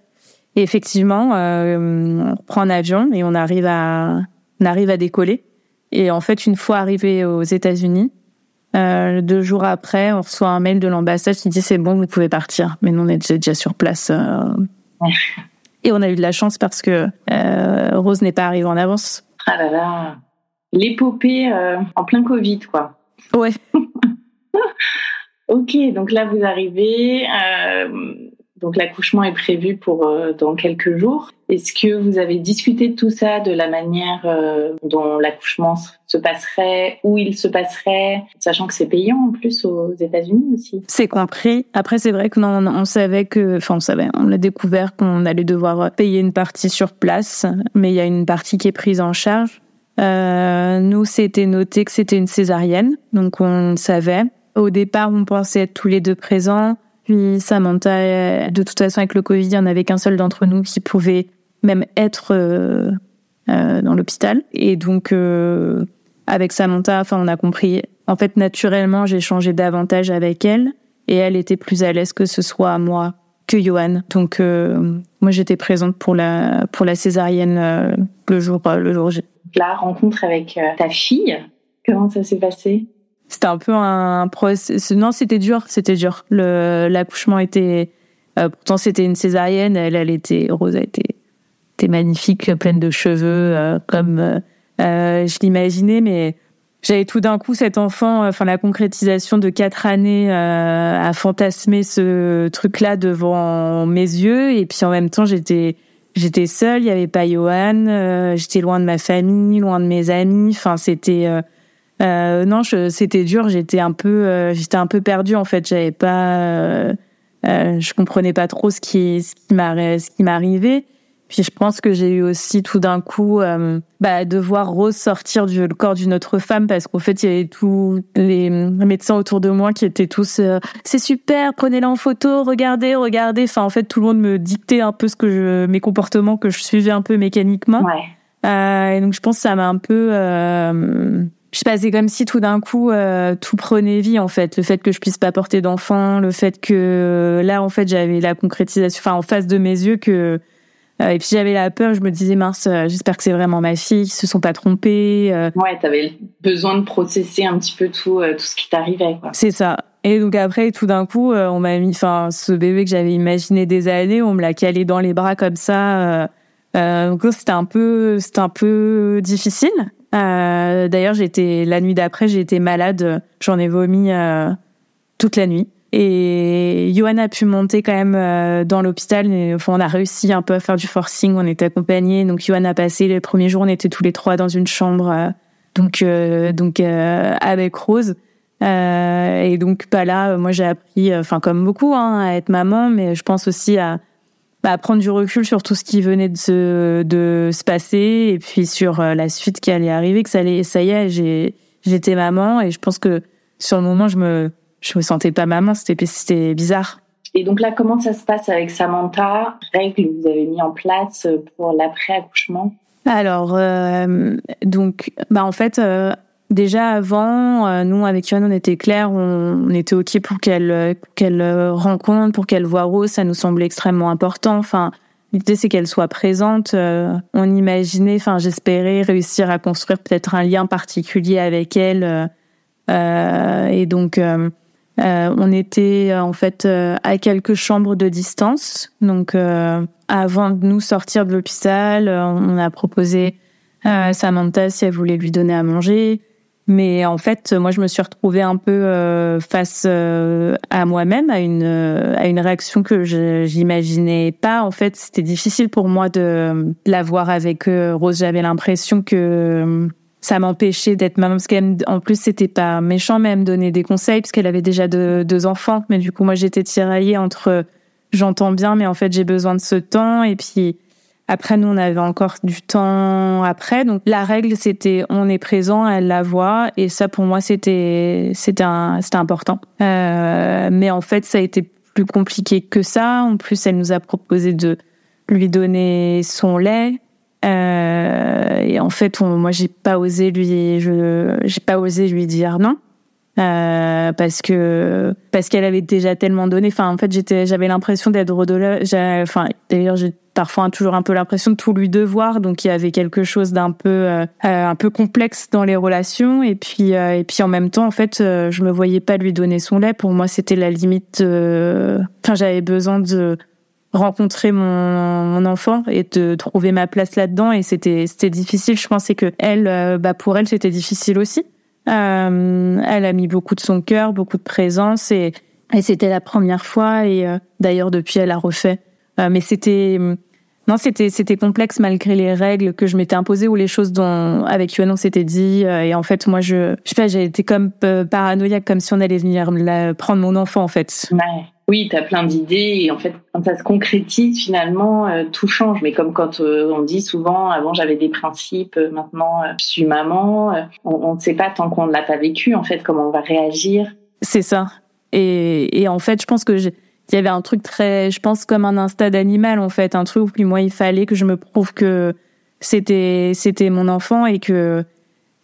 Speaker 3: Et effectivement, euh, on prend un avion et on arrive à, on arrive à décoller. Et en fait, une fois arrivé aux États-Unis, euh, deux jours après, on reçoit un mail de l'ambassade qui dit c'est bon, vous pouvez partir. Mais nous, on est déjà sur place. Et on a eu de la chance parce que Rose n'est pas arrivée en avance.
Speaker 2: Ah là là l'épopée euh, en plein Covid, quoi.
Speaker 3: Ouais.
Speaker 2: ok, donc là vous arrivez. Euh, donc l'accouchement est prévu pour euh, dans quelques jours. Est-ce que vous avez discuté de tout ça, de la manière dont l'accouchement se passerait, où il se passerait, sachant que c'est payant en plus aux États-Unis aussi?
Speaker 3: C'est compris. Après, c'est vrai que non, on savait que, enfin, on savait, on l'a découvert qu'on allait devoir payer une partie sur place, mais il y a une partie qui est prise en charge. Euh, nous, c'était noté que c'était une césarienne, donc on savait. Au départ, on pensait être tous les deux présents. Puis Samantha, de toute façon, avec le Covid, il n'y en avait qu'un seul d'entre nous qui pouvait même être euh, euh, dans l'hôpital. Et donc, euh, avec Samantha, enfin, on a compris. En fait, naturellement, j'ai changé davantage avec elle, et elle était plus à l'aise que ce soit moi que Johan. Donc, euh, moi, j'étais présente pour la pour la césarienne le jour le jour J
Speaker 2: la rencontre avec euh, ta fille, comment ça s'est passé?
Speaker 3: C'était un peu un procès. Non, c'était dur, c'était dur. L'accouchement était. Euh, pourtant, c'était une césarienne. Elle, elle était. Rose a été, était magnifique, pleine de cheveux, euh, comme je l'imaginais, mais j'avais tout d'un coup cet enfant, enfin la concrétisation de quatre années à fantasmer ce truc-là devant mes yeux, et puis en même temps j'étais J'étais seule, il y avait pas Johan, euh, j'étais loin de ma famille, loin de mes amis. Enfin, c'était euh, euh non, c'était dur. J'étais un peu, j'étais peu perdue en fait. J'avais pas, je comprenais pas trop ce qui, ce qui m'arrivait. Puis je pense que j'ai eu aussi tout d'un coup euh, bah, de voir Rose sortir du le corps d'une autre femme parce qu'en fait il y avait tous les médecins autour de moi qui étaient tous euh, c'est super prenez-la en photo regardez regardez enfin en fait tout le monde me dictait un peu ce que je mes comportements que je suivais un peu mécaniquement
Speaker 2: ouais.
Speaker 3: euh, et donc je pense que ça m'a un peu euh, je sais pas, c'est comme si tout d'un coup euh, tout prenait vie en fait. Le fait que je puisse pas porter d'enfant, le fait que là en fait j'avais la concrétisation, enfin en face de mes yeux que et puis j'avais la peur, je me disais mince, euh, j'espère que c'est vraiment ma fille, qu'ils se sont pas trompés.
Speaker 2: Euh. Ouais, t'avais besoin de processer un petit peu tout, tout ce qui t'arrivait.
Speaker 3: C'est ça. Et donc après, tout d'un coup, on m'a mis, enfin, ce bébé que j'avais imaginé des années, on me l'a calé dans les bras comme ça. Euh, donc c'était un peu, c'était un peu difficile. Euh, D'ailleurs, j'étais la nuit d'après, été malade, j'en ai vomi toute la nuit. Et Johan a pu monter quand même euh, dans l'hôpital. Enfin, on a réussi un peu à faire du forcing. On était accompagnés. Donc, Johan a passé les premiers jours. On était tous les trois dans une chambre. Euh, donc, euh, donc avec Rose. et donc, pas là, moi, j'ai appris, enfin, comme beaucoup, hein, à être maman, mais je pense aussi à, à prendre du recul sur tout ce qui venait de se, de se passer et puis sur la suite qui allait arriver, que ça allait, ça y est, j'étais maman et je pense que sur le moment, je me, je me sentais pas maman, c'était bizarre.
Speaker 2: Et donc là, comment ça se passe avec Samantha Règles que vous avez mis en place pour l'après-accouchement?
Speaker 3: Alors, euh, donc, bah en fait, euh, déjà avant, euh, nous avec Yoann, on était clair, on, était ok pour qu'elle qu'elle rencontre, pour qu'elle voit Rose, ça nous semblait extrêmement important. Enfin, l'idée c'est qu'elle soit présente. on imaginait, enfin, j'espérais réussir à construire peut-être un lien particulier avec elle. et donc euh, on était euh, en fait euh, à quelques chambres de distance. Donc avant de nous sortir de l'hôpital, on a proposé à Samantha si elle voulait lui donner à manger. Mais en fait, moi, je me suis retrouvée un peu face à moi-même, à une à une réaction que j'imaginais pas. En fait, c'était difficile pour moi de la voir avec Rose. J'avais l'impression que ça m'empêchait d'être maman parce qu'en plus c'était pas méchant mais elle me donnait des conseils parce qu'elle avait déjà deux, enfants. Mais du coup moi j'étais tiraillée entre j'entends bien mais en fait j'ai besoin de ce temps. Et puis après nous on avait encore du temps après. Donc la règle c'était on est présent elle la voit. Et ça pour moi c'était c'était c'était important. Euh, mais en fait ça a été plus compliqué que ça. En plus elle nous a proposé de lui donner son lait euh, et en fait, moi, j'ai pas osé lui, je, j'ai pas osé lui dire non. Euh, parce que parce qu'elle avait déjà tellement donné. Enfin, en fait, j'avais l'impression d'être redoleur. Enfin, d'ailleurs, j'ai parfois toujours un peu l'impression de tout lui devoir. Donc, il y avait quelque chose d'un peu euh, un peu complexe dans les relations. Et puis et puis en même temps, en fait, je me voyais pas lui donner son lait. Pour moi, c'était la limite. Enfin, j'avais besoin de rencontrer mon, enfant et de trouver ma place là-dedans. Et c'était c'était difficile. Je pensais que elle euh, bah pour elle c'était difficile aussi. Euh, elle a mis beaucoup de son cœur beaucoup de présence et et c'était la première fois. Et euh, d'ailleurs depuis elle a refait. Mais c'était non c'était c'était complexe malgré les règles que je m'étais imposées ou les choses dont avec Yuan on s'était dit. Et en fait moi je je sais j'ai été comme paranoïaque comme si on allait venir prendre mon enfant en fait.
Speaker 2: Ouais. Oui, tu as plein d'idées et en fait, quand ça se concrétise, finalement, euh, tout change. Mais comme quand euh, on dit souvent, avant j'avais des principes, euh, maintenant je suis maman, on ne sait pas tant qu'on ne l'a pas vécu, en fait, comment on va réagir.
Speaker 3: C'est ça. Et, et, en fait, je pense que y avait un truc très, je pense comme un instinct d'animal, en fait, un truc où moi, il fallait que je me prouve que c'était c'était mon enfant et que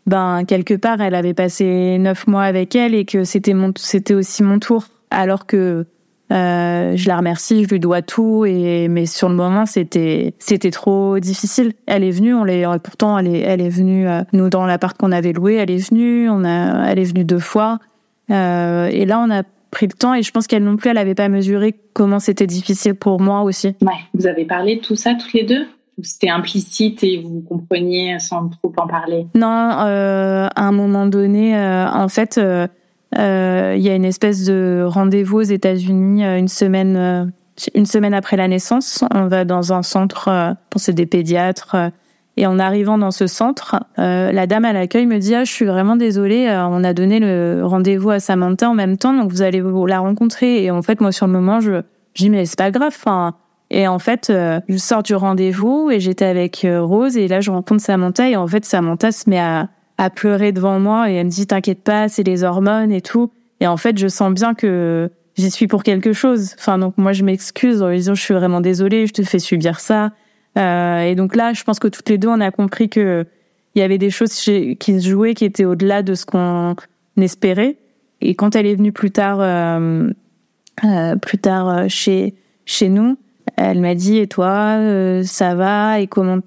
Speaker 3: ben quelque part elle avait passé neuf mois avec elle et que c'était mon c'était aussi mon tour alors que euh, je la remercie, je lui dois tout. Et mais sur le moment, c'était c'était trop difficile. Elle est venue, on l'est pourtant elle est elle est venue euh, nous dans l'appart qu'on avait loué. Elle est venue, on a elle est venue deux fois. Euh, et là, on a pris le temps et je pense qu'elle non plus, elle avait pas mesuré comment c'était difficile pour moi aussi.
Speaker 2: Ouais. Vous avez parlé de tout ça toutes les deux? C'était implicite et vous compreniez sans trop en parler?
Speaker 3: Non, à un moment donné, en fait, euh, il y a une espèce de rendez-vous aux États-Unis euh, une semaine euh, une semaine après la naissance. On va dans un centre pour c'est des pédiatres. Et en arrivant dans ce centre, la dame à l'accueil me dit ah, je suis vraiment désolée, on a donné le rendez-vous à Samantha en même temps, donc vous allez la rencontrer. Et en fait, moi sur le moment, je, je dis mais c'est pas grave. Enfin, et en fait, je sors du rendez-vous et j'étais avec Rose et là je rencontre Samantha et en fait Samantha se met à à pleurer devant moi et elle me dit t'inquiète pas, c'est les hormones et tout. Et en fait, je sens bien que j'y suis pour quelque chose. Enfin, donc moi, je m'excuse en disant je suis vraiment désolée, je te fais subir ça. Euh, et donc là, je pense que toutes les deux, on a compris que il y avait des choses qui se jouaient qui étaient au-delà de ce qu'on espérait. Et quand elle est venue plus tard, euh, euh, plus tard euh, chez chez nous, elle m'a dit et toi, euh, ça va et comment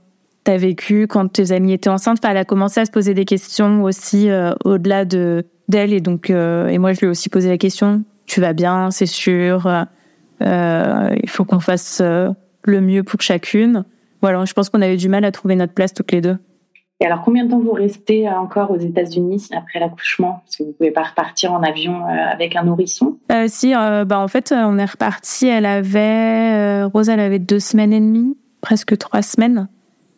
Speaker 3: t'as vécu quand tes amis étaient enceintes. Enfin, elle a commencé à se poser des questions aussi euh, au-delà de d'elle et donc euh, et moi je lui ai aussi posé la question. Tu vas bien, c'est sûr. Euh, il faut qu'on fasse le mieux pour chacune. Voilà, je pense qu'on avait du mal à trouver notre place toutes les deux.
Speaker 2: Et alors, combien de temps vous restez encore aux États-Unis après l'accouchement? Parce que vous pouvez pas repartir en avion avec un nourrisson.
Speaker 3: Euh, si, euh, bah en fait, on est reparti. Elle avait Rose, elle avait deux semaines et demie, presque trois semaines.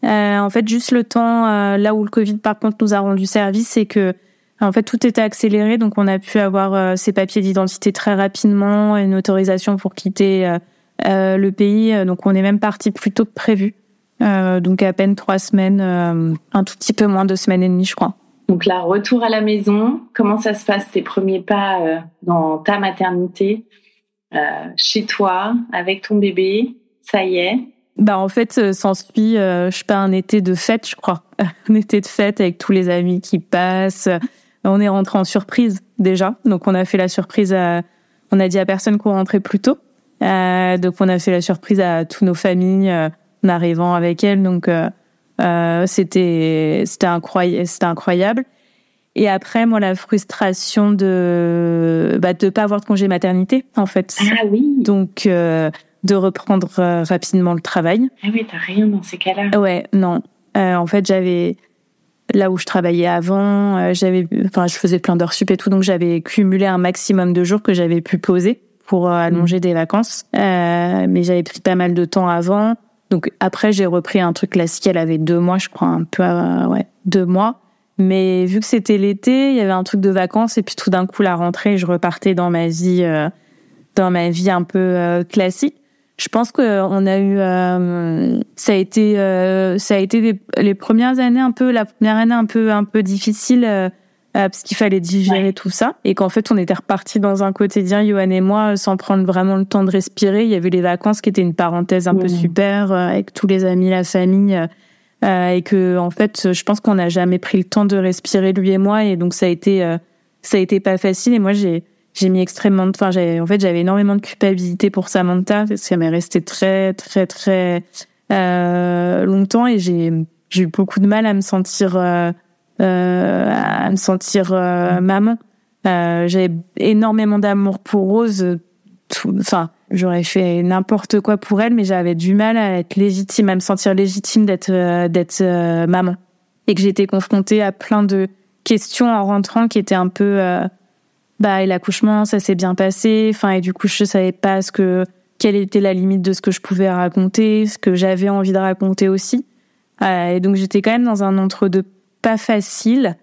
Speaker 3: En fait, juste le temps là où le Covid, par contre, nous a rendu service, c'est que en fait tout était accéléré, donc on a pu avoir ses papiers d'identité très rapidement, une autorisation pour quitter le pays. Donc on est même parti plus tôt que prévu. donc à peine trois semaines, un tout petit peu moins de semaines et demie, je crois.
Speaker 2: Donc là, retour à la maison, comment ça se passe tes premiers pas euh, dans ta maternité, euh, chez toi, avec ton bébé? Ça y est
Speaker 3: bah en fait, euh, s'ensuit, euh, je sais pas, un été de fête, je crois. un été de fête avec tous les amis qui passent. On est rentré en surprise déjà, donc on a fait la surprise à, on a dit à personne qu'on rentrait plus tôt. Euh, donc on a fait la surprise à tous nos familles en arrivant avec elles. Donc euh, c'était c'était incroyable, c'était incroyable. Et après, moi, la frustration de bah, de pas avoir de congé maternité, en fait.
Speaker 2: Ah oui.
Speaker 3: Donc euh, de reprendre euh, rapidement le travail.
Speaker 2: Ah oui, t'as rien dans ces cas-là.
Speaker 3: Ouais, non. Euh, en fait, j'avais là où je travaillais avant, euh, j'avais, enfin, je faisais plein d'heures sup et tout, donc j'avais cumulé un maximum de jours que j'avais pu poser pour allonger mmh. des vacances. mais j'avais pris pas mal de temps avant. Donc après, j'ai repris un truc classique. Elle avait deux mois, je crois, un peu, ouais, deux mois. Mais vu que c'était l'été, il y avait un truc de vacances et puis tout d'un coup la rentrée, je repartais dans ma vie, dans ma vie un peu classique. Je pense que on a eu, ça a été, ça a été les, les, premières années un peu, la première année un peu, un peu difficile euh, parce qu'il fallait digérer tout ça. Et qu'en fait on était reparti dans un quotidien Johan et moi sans prendre vraiment le temps de respirer. Il y avait les vacances qui étaient une parenthèse un peu super euh, avec tous les amis la famille euh, et que en fait je pense qu'on n'a jamais pris le temps de respirer lui et moi. Et donc ça a été ça a été pas facile. Et moi j'ai j'ai mis extrêmement de enfin j'avais en fait j'avais énormément de culpabilité pour Samantha parce qu'elle m'est restée très très très longtemps et j'ai j'ai eu beaucoup de mal à me sentir euh, à me sentir euh, maman. Euh, j'avais énormément d'amour pour Rose. Enfin, j'aurais fait n'importe quoi pour elle, mais j'avais du mal à être légitime, à me sentir légitime d'être d'être maman, et que j'étais confrontée à plein de questions en rentrant qui étaient un peu bah et l'accouchement ça s'est bien passé enfin et du coup je savais pas ce que quelle était la limite de ce que je pouvais raconter ce que j'avais envie de raconter aussi et donc j'étais quand même dans un entre deux pas facile.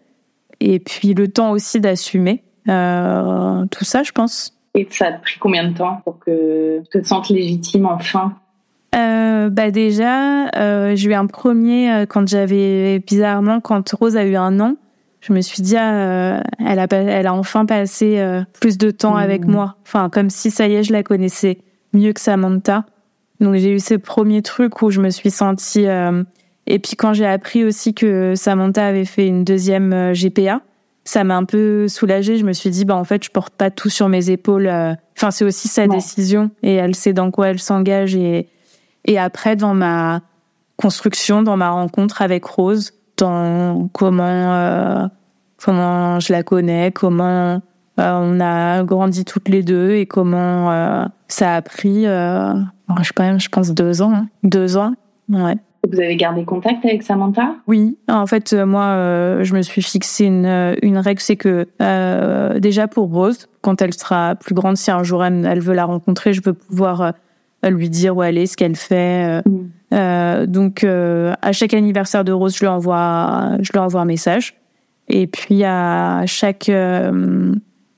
Speaker 3: Et puis le temps aussi d'assumer euh, tout ça, je pense.
Speaker 2: Et ça a pris combien de temps pour que tu te sentes légitime enfin?
Speaker 3: Euh, bah déjà, euh, j'ai eu un premier euh, quand j'avais bizarrement quand Rose a eu un an. Je me suis dit, ah, elle a elle a enfin passé plus de temps avec mmh. moi. Enfin, comme si ça y est, je la connaissais mieux que Samantha. Donc j'ai eu ce premier truc où je me suis sentie et puis quand j'ai appris aussi que Samantha avait fait une deuxième euh, GPA, ça m'a un peu soulagée. Je me suis dit, bah en fait, je porte pas tout sur mes épaules. Euh. Enfin, c'est aussi sa décision et elle sait dans quoi elle s'engage. Et, et après, dans ma construction, dans ma rencontre avec Rose, comment euh, comment je la connais, comment on a grandi toutes les deux et comment ça a pris, je sais quand même, je pense deux ans, hein. deux ans, ouais.
Speaker 2: Vous avez gardé contact avec Samantha?
Speaker 3: Oui, en fait, euh, moi, euh, je me suis fixé une, euh, une règle, c'est que déjà pour Rose, quand elle sera plus grande, si un jour elle, veut la rencontrer, je veux pouvoir lui dire où elle est, ce qu'elle fait. Mm. Donc, à chaque anniversaire de Rose, je lui envoie, je lui envoie un message. Et puis à chaque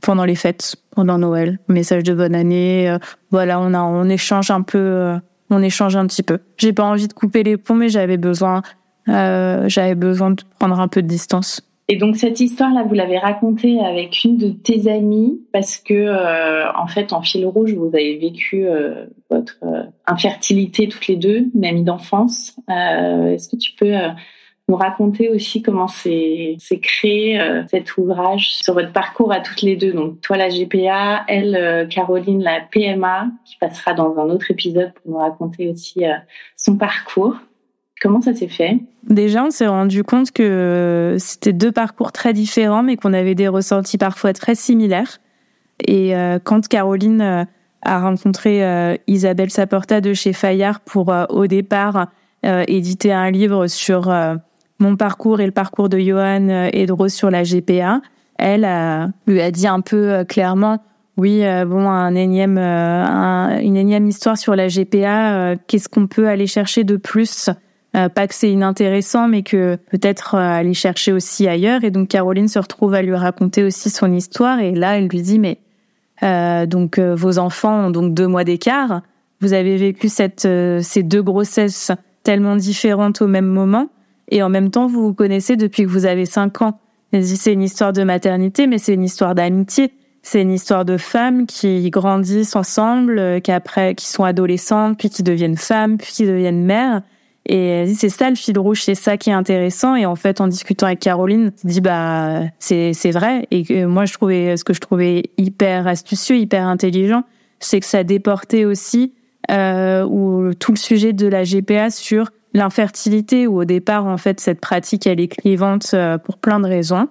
Speaker 3: pendant les fêtes, pendant Noël, message de bonne année. voilà, on a on échange un peu on échange un petit peu. J'ai pas envie de couper les ponts, mais j'avais besoin, euh, j'avais besoin de prendre un peu de distance.
Speaker 2: Et donc cette histoire-là, vous l'avez racontée avec une de tes amies parce que euh, en fait, en fil rouge, vous avez vécu euh, votre infertilité toutes les deux, une amie d'enfance. Est-ce que tu peux nous raconter aussi comment s'est créé euh, cet ouvrage sur votre parcours à toutes les deux? Donc toi la GPA, elle euh, Caroline la PMA, qui passera dans un autre épisode pour nous raconter aussi euh, son parcours. Comment ça s'est fait?
Speaker 3: Déjà, on s'est rendu compte que c'était deux parcours très différents, mais qu'on avait des ressentis parfois très similaires. Et quand Caroline a rencontré Isabelle Saporta de chez Fayard pour, au départ, éditer un livre sur mon parcours et le parcours de Johan euh, et sur la GPA, elle lui a dit un peu euh, clairement Oui, bon, un énième, une énième histoire sur la GPA. Qu'est-ce qu'on peut aller chercher de plus? Pas que c'est inintéressant, mais que peut-être aller chercher aussi ailleurs. Et donc Caroline se retrouve à lui raconter aussi son histoire. Et là, elle lui dit, mais donc vos enfants ont donc deux mois d'écart. Vous avez vécu cette, ces deux grossesses tellement différentes au même moment. Et en même temps, vous vous connaissez depuis que vous avez cinq ans. C'est une histoire de maternité, mais c'est une histoire d'amitié. C'est une histoire de femmes qui grandissent ensemble, euh, qui après, qui sont adolescentes, puis qui deviennent femmes, puis qui deviennent mères. Et c'est ça le fil rouge, c'est ça qui est intéressant. Et en fait, en discutant avec Caroline, dis bah c'est c'est vrai. Et moi, je trouvais ce que je trouvais hyper astucieux, hyper intelligent, c'est que ça déportait aussi euh, ou tout le sujet de la GPA sur l'infertilité où au départ en fait cette pratique elle est clivante euh, pour plein de raisons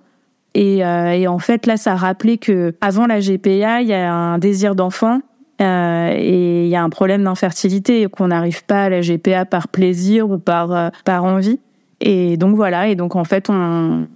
Speaker 3: et, euh, en fait là ça rappelait que avant la GPA il y a un désir d'enfant euh, et il y a un problème d'infertilité qu'on n'arrive pas à la GPA par plaisir ou par euh, par envie et donc voilà et donc en fait on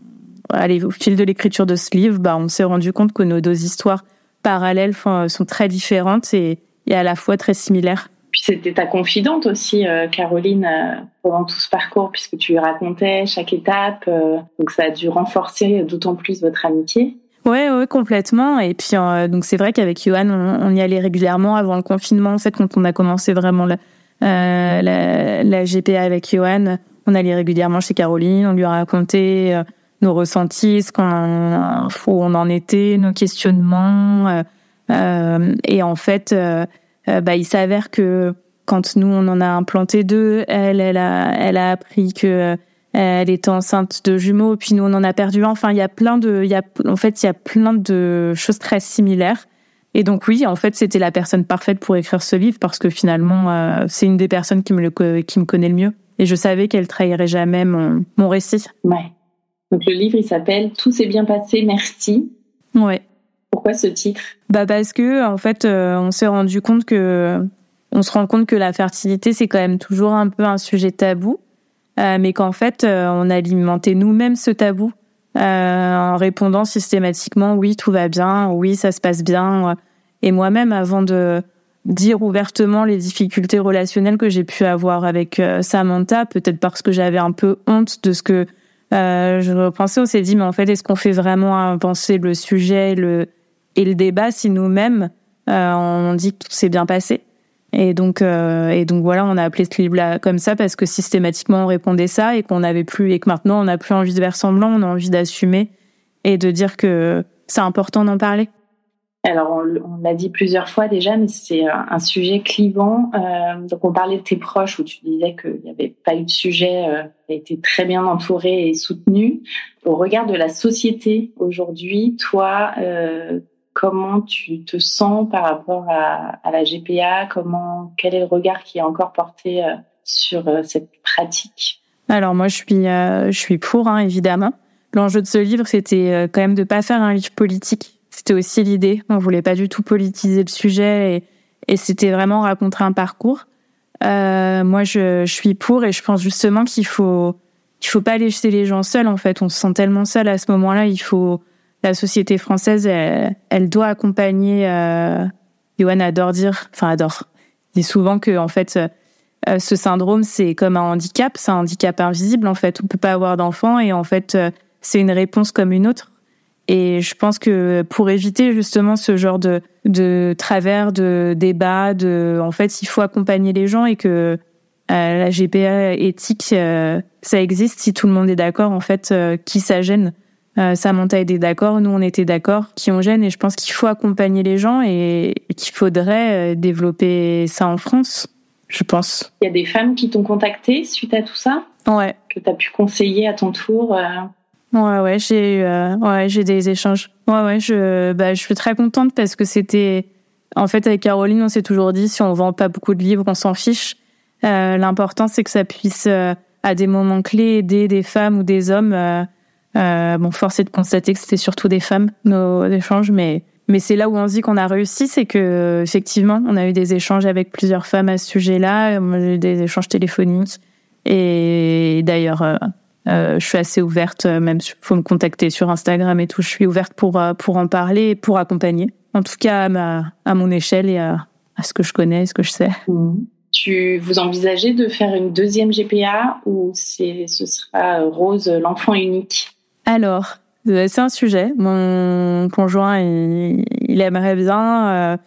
Speaker 3: allez, au fil de l'écriture de ce livre bah on s'est rendu compte que nos deux histoires parallèles sont très différentes et, et à la fois très similaires
Speaker 2: puis c'était ta confidente aussi, euh, Caroline, euh, pendant tout ce parcours, puisque tu lui racontais chaque étape. Euh, donc ça a dû renforcer d'autant plus votre amitié.
Speaker 3: Ouais, ouais, complètement. Et puis donc c'est vrai qu'avec Johan, on, y allait régulièrement avant le confinement. En fait, quand on a commencé vraiment la, la, la, GPA avec Johan, on allait régulièrement chez Caroline. On lui a raconté nos ressentis, ce qu'on, où on en était, nos questionnements. et en fait euh, bah, il s'avère que quand nous on en a implanté deux, elle, elle a, elle a appris que euh, elle était enceinte de jumeaux, puis nous on en a perdu un. Enfin, il y a plein de, il y a, en fait, il y a plein de choses très similaires. Et donc oui, en fait, c'était la personne parfaite pour écrire ce livre parce que finalement, euh, c'est une des personnes qui me le, qui me connaît le mieux. Et je savais qu'elle trahirait jamais mon, mon récit.
Speaker 2: Ouais. Donc le livre, il s'appelle Tout s'est bien passé, merci.
Speaker 3: Ouais.
Speaker 2: Pourquoi ce titre?
Speaker 3: Bah parce que en fait, euh, on s'est rendu compte que on se rend compte que la fertilité c'est quand même toujours un peu un sujet tabou, euh, mais qu'en fait euh, on alimentait nous-mêmes ce tabou en répondant systématiquement oui tout va bien, oui ça se passe bien. Et moi-même avant de dire ouvertement les difficultés relationnelles que j'ai pu avoir avec Samantha, peut-être parce que j'avais un peu honte de ce que je pensais, on s'est dit mais en fait est-ce qu'on fait vraiment avancer le sujet, et le débat si nous-mêmes euh, on dit que tout s'est bien passé? Et donc, euh, et donc voilà, on a appelé ce livre-là comme ça parce que systématiquement on répondait ça et qu'on n'avait plus et que maintenant on n'a plus envie de faire semblant, on a envie d'assumer et de dire que c'est important d'en parler.
Speaker 2: Alors on, l'a dit plusieurs fois déjà, mais c'est un sujet clivant. Euh, donc on parlait de tes proches où tu disais qu'il n'y avait pas eu de sujet, euh, tu as été très bien entouré et soutenu. Au regard de la société aujourd'hui, toi, euh, comment tu te sens par rapport à, la GPA Comment quel est le regard qui est encore porté euh, sur euh, cette pratique?
Speaker 3: Alors moi, je suis euh, je suis pour hein, évidemment. L'enjeu de ce livre, c'était quand même de pas faire un livre politique. C'était aussi l'idée. On voulait pas du tout politiser le sujet et, c'était vraiment raconter un parcours. moi, je, je suis pour et je pense justement qu'il faut qu'il faut pas laisser les gens seuls. En fait, on se sent tellement seul à ce moment-là. Il faut la société française, elle, doit accompagner. Euh, Johan adore dire, enfin adore, dit souvent que en fait, euh, ce syndrome c'est comme un handicap, c'est un handicap invisible en fait. On peut pas avoir d'enfant et en fait, euh, c'est une réponse comme une autre. Et je pense que pour éviter justement ce genre de, de travers, de débat, de, en fait, il faut accompagner les gens et que euh, la GPA éthique, ça existe si tout le monde est d'accord, en fait, qui ça gêne. Euh, Samantha était d'accord, nous on était d'accord, qui on gêne et je pense qu'il faut accompagner les gens et, qu'il faudrait euh, développer ça en France, je pense.
Speaker 2: Il y a des femmes qui t'ont contacté suite à tout ça
Speaker 3: Ouais.
Speaker 2: Que tu as pu conseiller à ton tour euh...
Speaker 3: Ouais, ouais, j'ai euh, ouais, j'ai des échanges. Ouais, ouais, je, bah, je suis très contente parce que c'était. En fait, avec Caroline, on s'est toujours dit si on vend pas beaucoup de livres, on s'en fiche. Euh, L'important, c'est que ça puisse, à des moments clés, aider des femmes ou des hommes euh, bon, force est de constater que c'était surtout des femmes, nos échanges, mais, mais c'est là où on dit qu'on a réussi, c'est que effectivement, on a eu des échanges avec plusieurs femmes à ce sujet-là, des échanges téléphoniques. Et d'ailleurs, euh, je suis assez ouverte, même faut me contacter sur Instagram et tout. Je suis ouverte pour pour en parler, et pour accompagner. En tout cas, à, ma, à mon échelle et à, à ce que je connais, ce que je sais.
Speaker 2: Mmh. Tu vous envisagez de faire une deuxième GPA ou ce sera Rose l'enfant unique?
Speaker 3: Alors, c'est un sujet. Mon conjoint, il, aimerait bien. Euh,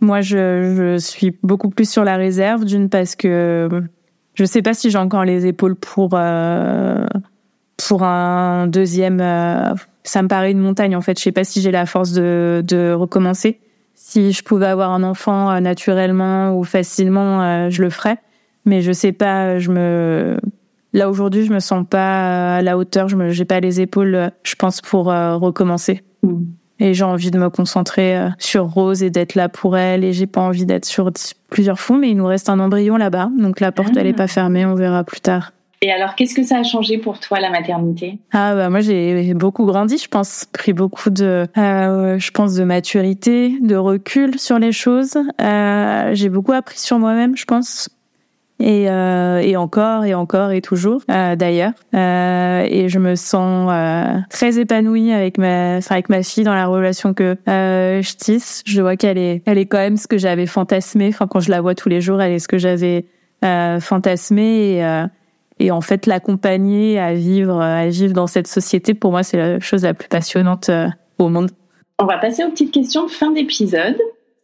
Speaker 3: moi, je, suis beaucoup plus sur la réserve, d'une parce que je sais pas si j'ai encore les épaules pour euh, pour un deuxième. Euh, ça me paraît une montagne en fait. Je sais pas si j'ai la force de, de recommencer. Si je pouvais avoir un enfant euh, naturellement ou facilement, euh, je le ferais. Mais je sais pas, je me là aujourd'hui, je me sens pas à la hauteur, je j'ai pas les épaules, je pense pour euh, recommencer. Mm. Et j'ai envie de me concentrer sur Rose et d'être là pour elle et j'ai pas envie d'être sur plusieurs fonds mais il nous reste un embryon là-bas. Donc la porte elle est ah. pas fermée, on verra plus tard.
Speaker 2: Et alors, qu'est-ce que ça a changé pour toi la maternité?
Speaker 3: Ah bah moi j'ai beaucoup grandi, je pense, pris beaucoup de, euh, je pense de maturité, de recul sur les choses. Euh, j'ai beaucoup appris sur moi-même, je pense. Et, euh, et encore et encore et toujours euh, d'ailleurs. Euh, et je me sens euh, très épanouie avec ma avec ma fille dans la relation que je tisse. Je vois qu'elle est elle est quand même ce que j'avais fantasmé. Enfin quand je la vois tous les jours elle est ce que j'avais fantasmé. Et et en fait, l'accompagner à vivre, à vivre dans cette société, pour moi, c'est la chose la plus passionnante euh, au monde.
Speaker 2: On va passer aux petites questions de fin d'épisode.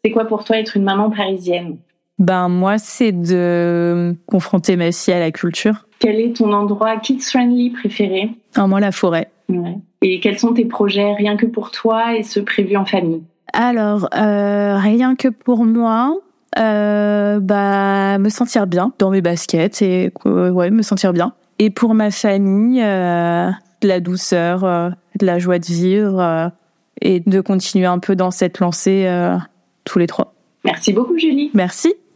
Speaker 2: C'est quoi pour toi être une maman parisienne?
Speaker 3: Ben moi, c'est de confronter ma fille à la culture.
Speaker 2: Quel est ton endroit kids friendly préféré?
Speaker 3: Ah, Moi, la forêt.
Speaker 2: Ouais. Et quels sont tes projets rien que pour toi et ceux prévus en famille?
Speaker 3: Alors, euh, rien que pour moi, euh, bah me sentir bien dans mes baskets et ouais me sentir bien. Et pour ma famille, euh, de la douceur, de la joie de vivre et de continuer un peu dans cette lancée tous les trois.
Speaker 2: Merci beaucoup Julie.
Speaker 3: Merci,